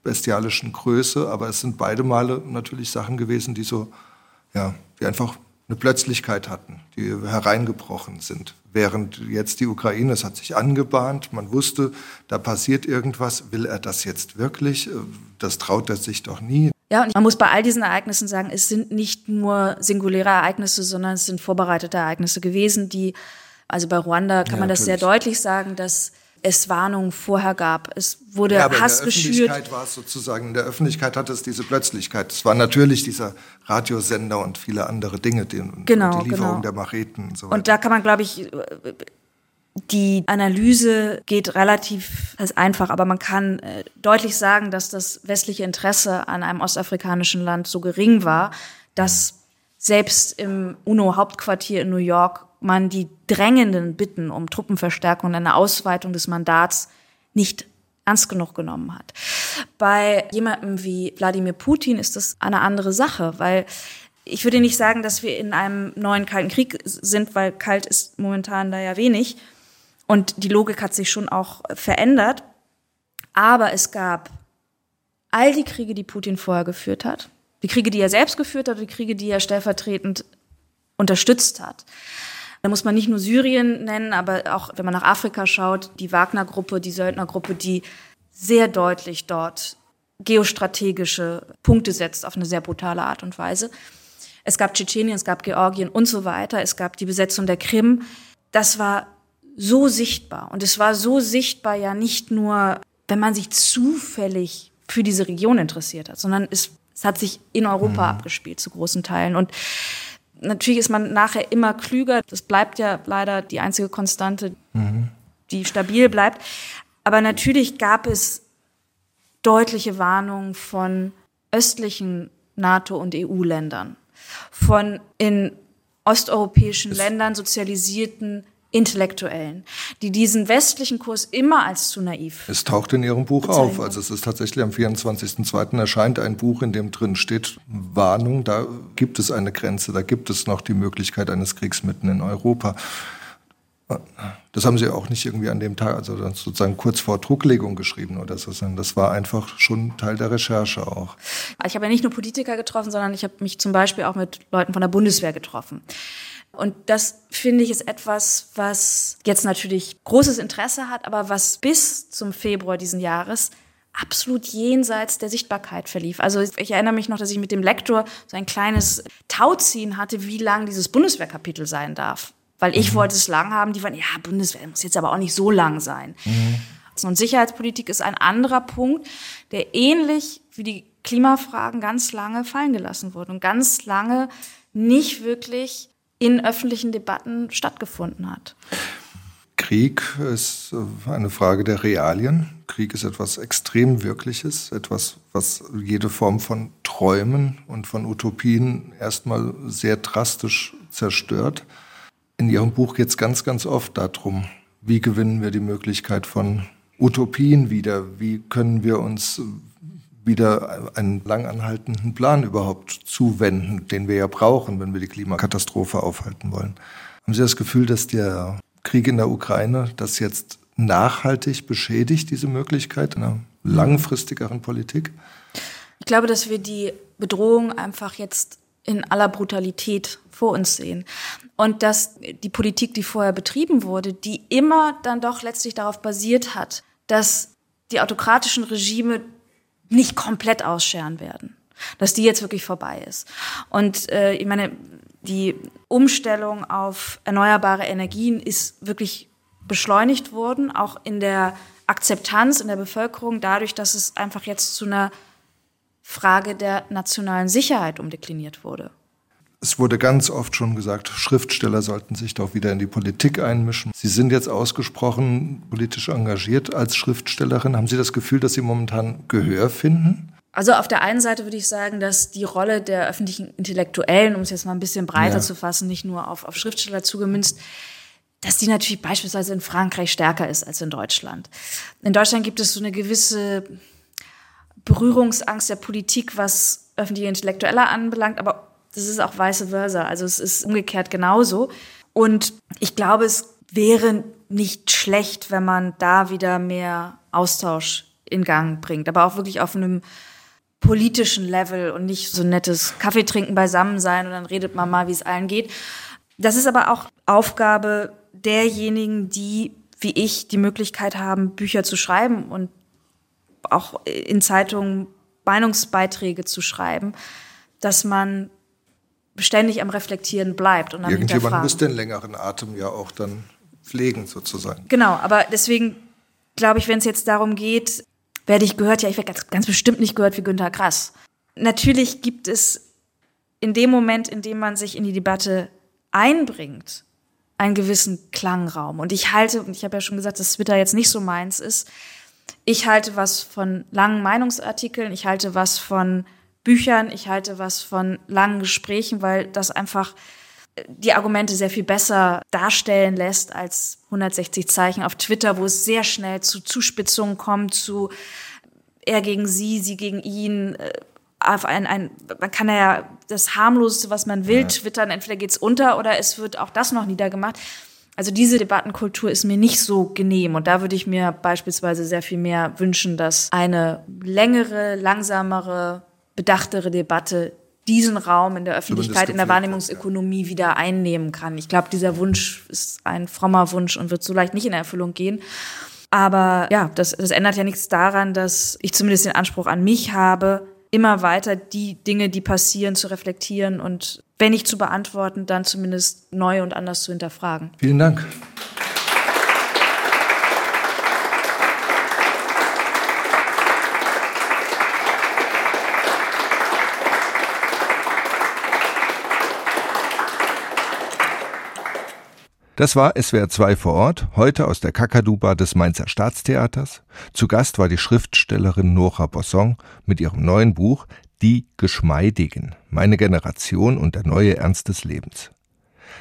bestialischen Größe, aber es sind beide Male natürlich Sachen gewesen, die so, ja, die einfach eine Plötzlichkeit hatten, die hereingebrochen sind. Während jetzt die Ukraine, es hat sich angebahnt, man wusste, da passiert irgendwas, will er das jetzt wirklich? Das traut er sich doch nie. Ja, und man muss bei all diesen Ereignissen sagen, es sind nicht nur singuläre Ereignisse, sondern es sind vorbereitete Ereignisse gewesen, die, also bei Ruanda kann ja, man das natürlich. sehr deutlich sagen, dass es Warnungen vorher gab. Es wurde ja, aber Hass geschürt. In der Öffentlichkeit war es sozusagen, in der Öffentlichkeit hatte es diese Plötzlichkeit. Es war natürlich dieser Radiosender und viele andere Dinge, die, genau, die Lieferung genau. der Macheten und so weiter. Und da kann man, glaube ich, die Analyse geht relativ einfach, aber man kann äh, deutlich sagen, dass das westliche Interesse an einem ostafrikanischen Land so gering war, dass selbst im UNO-Hauptquartier in New York man die drängenden Bitten um Truppenverstärkung und eine Ausweitung des Mandats nicht ernst genug genommen hat. Bei jemandem wie Wladimir Putin ist das eine andere Sache, weil ich würde nicht sagen, dass wir in einem neuen Kalten Krieg sind, weil kalt ist momentan da ja wenig. Und die Logik hat sich schon auch verändert. Aber es gab all die Kriege, die Putin vorher geführt hat, die Kriege, die er selbst geführt hat, die Kriege, die er stellvertretend unterstützt hat. Da muss man nicht nur Syrien nennen, aber auch, wenn man nach Afrika schaut, die Wagner-Gruppe, die Söldner-Gruppe, die sehr deutlich dort geostrategische Punkte setzt auf eine sehr brutale Art und Weise. Es gab Tschetschenien, es gab Georgien und so weiter. Es gab die Besetzung der Krim. Das war so sichtbar. Und es war so sichtbar ja nicht nur, wenn man sich zufällig für diese Region interessiert hat, sondern es, es hat sich in Europa mhm. abgespielt zu großen Teilen. Und Natürlich ist man nachher immer klüger. Das bleibt ja leider die einzige Konstante, mhm. die stabil bleibt. Aber natürlich gab es deutliche Warnungen von östlichen NATO- und EU-Ländern, von in osteuropäischen Ländern sozialisierten Intellektuellen, die diesen westlichen Kurs immer als zu naiv. Es taucht in Ihrem Buch auf. Also es ist tatsächlich am 24.02. erscheint ein Buch, in dem drin steht Warnung, da gibt es eine Grenze, da gibt es noch die Möglichkeit eines Kriegs mitten in Europa. Das haben Sie auch nicht irgendwie an dem Tag, also sozusagen kurz vor Drucklegung geschrieben oder so, sondern das war einfach schon Teil der Recherche auch. Ich habe ja nicht nur Politiker getroffen, sondern ich habe mich zum Beispiel auch mit Leuten von der Bundeswehr getroffen. Und das finde ich ist etwas, was jetzt natürlich großes Interesse hat, aber was bis zum Februar diesen Jahres absolut jenseits der Sichtbarkeit verlief. Also ich erinnere mich noch, dass ich mit dem Lektor so ein kleines Tauziehen hatte, wie lang dieses Bundeswehrkapitel sein darf. Weil ich mhm. wollte es lang haben, die waren, ja, Bundeswehr muss jetzt aber auch nicht so lang sein. Mhm. Und Sicherheitspolitik ist ein anderer Punkt, der ähnlich wie die Klimafragen ganz lange fallen gelassen wurde und ganz lange nicht wirklich in öffentlichen Debatten stattgefunden hat. Krieg ist eine Frage der Realien. Krieg ist etwas extrem Wirkliches, etwas, was jede Form von Träumen und von Utopien erstmal sehr drastisch zerstört. In Ihrem Buch geht es ganz, ganz oft darum, wie gewinnen wir die Möglichkeit von Utopien wieder? Wie können wir uns wieder einen langanhaltenden Plan überhaupt zuwenden, den wir ja brauchen, wenn wir die Klimakatastrophe aufhalten wollen. Haben Sie das Gefühl, dass der Krieg in der Ukraine das jetzt nachhaltig beschädigt, diese Möglichkeit einer langfristigeren Politik? Ich glaube, dass wir die Bedrohung einfach jetzt in aller Brutalität vor uns sehen. Und dass die Politik, die vorher betrieben wurde, die immer dann doch letztlich darauf basiert hat, dass die autokratischen Regime nicht komplett ausscheren werden. Dass die jetzt wirklich vorbei ist. Und äh, ich meine, die Umstellung auf erneuerbare Energien ist wirklich beschleunigt worden, auch in der Akzeptanz in der Bevölkerung, dadurch, dass es einfach jetzt zu einer Frage der nationalen Sicherheit umdekliniert wurde. Es wurde ganz oft schon gesagt, Schriftsteller sollten sich doch wieder in die Politik einmischen. Sie sind jetzt ausgesprochen politisch engagiert als Schriftstellerin. Haben Sie das Gefühl, dass Sie momentan Gehör finden? Also auf der einen Seite würde ich sagen, dass die Rolle der öffentlichen Intellektuellen, um es jetzt mal ein bisschen breiter ja. zu fassen, nicht nur auf, auf Schriftsteller zugemünzt, dass die natürlich beispielsweise in Frankreich stärker ist als in Deutschland. In Deutschland gibt es so eine gewisse Berührungsangst der Politik, was öffentliche Intellektuelle anbelangt, aber das ist auch vice versa. Also es ist umgekehrt genauso. Und ich glaube, es wäre nicht schlecht, wenn man da wieder mehr Austausch in Gang bringt. Aber auch wirklich auf einem politischen Level und nicht so nettes Kaffee trinken beisammen sein und dann redet man mal, wie es allen geht. Das ist aber auch Aufgabe derjenigen, die, wie ich, die Möglichkeit haben, Bücher zu schreiben und auch in Zeitungen Meinungsbeiträge zu schreiben, dass man beständig am Reflektieren bleibt. Und am Irgendjemand müsste den längeren Atem ja auch dann pflegen, sozusagen. Genau, aber deswegen glaube ich, wenn es jetzt darum geht, werde ich gehört, ja, ich werde ganz, ganz bestimmt nicht gehört wie Günter Grass. Natürlich gibt es in dem Moment, in dem man sich in die Debatte einbringt, einen gewissen Klangraum. Und ich halte, und ich habe ja schon gesagt, dass Twitter jetzt nicht so meins ist, ich halte was von langen Meinungsartikeln, ich halte was von Büchern, ich halte was von langen Gesprächen, weil das einfach äh, die Argumente sehr viel besser darstellen lässt als 160 Zeichen auf Twitter, wo es sehr schnell zu Zuspitzungen kommt, zu er gegen sie, sie gegen ihn. Äh, auf ein, ein, man kann ja das harmloseste, was man will, ja. twittern, entweder geht's unter oder es wird auch das noch niedergemacht. Also diese Debattenkultur ist mir nicht so genehm und da würde ich mir beispielsweise sehr viel mehr wünschen, dass eine längere, langsamere bedachtere Debatte diesen Raum in der Öffentlichkeit, in der Wahrnehmungsökonomie ja. wieder einnehmen kann. Ich glaube, dieser Wunsch ist ein frommer Wunsch und wird so leicht nicht in Erfüllung gehen. Aber ja, das, das ändert ja nichts daran, dass ich zumindest den Anspruch an mich habe, immer weiter die Dinge, die passieren, zu reflektieren und wenn nicht zu beantworten, dann zumindest neu und anders zu hinterfragen. Vielen Dank. Das war SWR 2 vor Ort, heute aus der Kakaduba des Mainzer Staatstheaters. Zu Gast war die Schriftstellerin Nora Bosson mit ihrem neuen Buch Die Geschmeidigen, meine Generation und der neue Ernst des Lebens.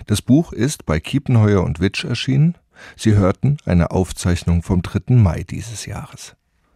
Das Buch ist bei Kiepenheuer und Witsch erschienen. Sie hörten eine Aufzeichnung vom 3. Mai dieses Jahres.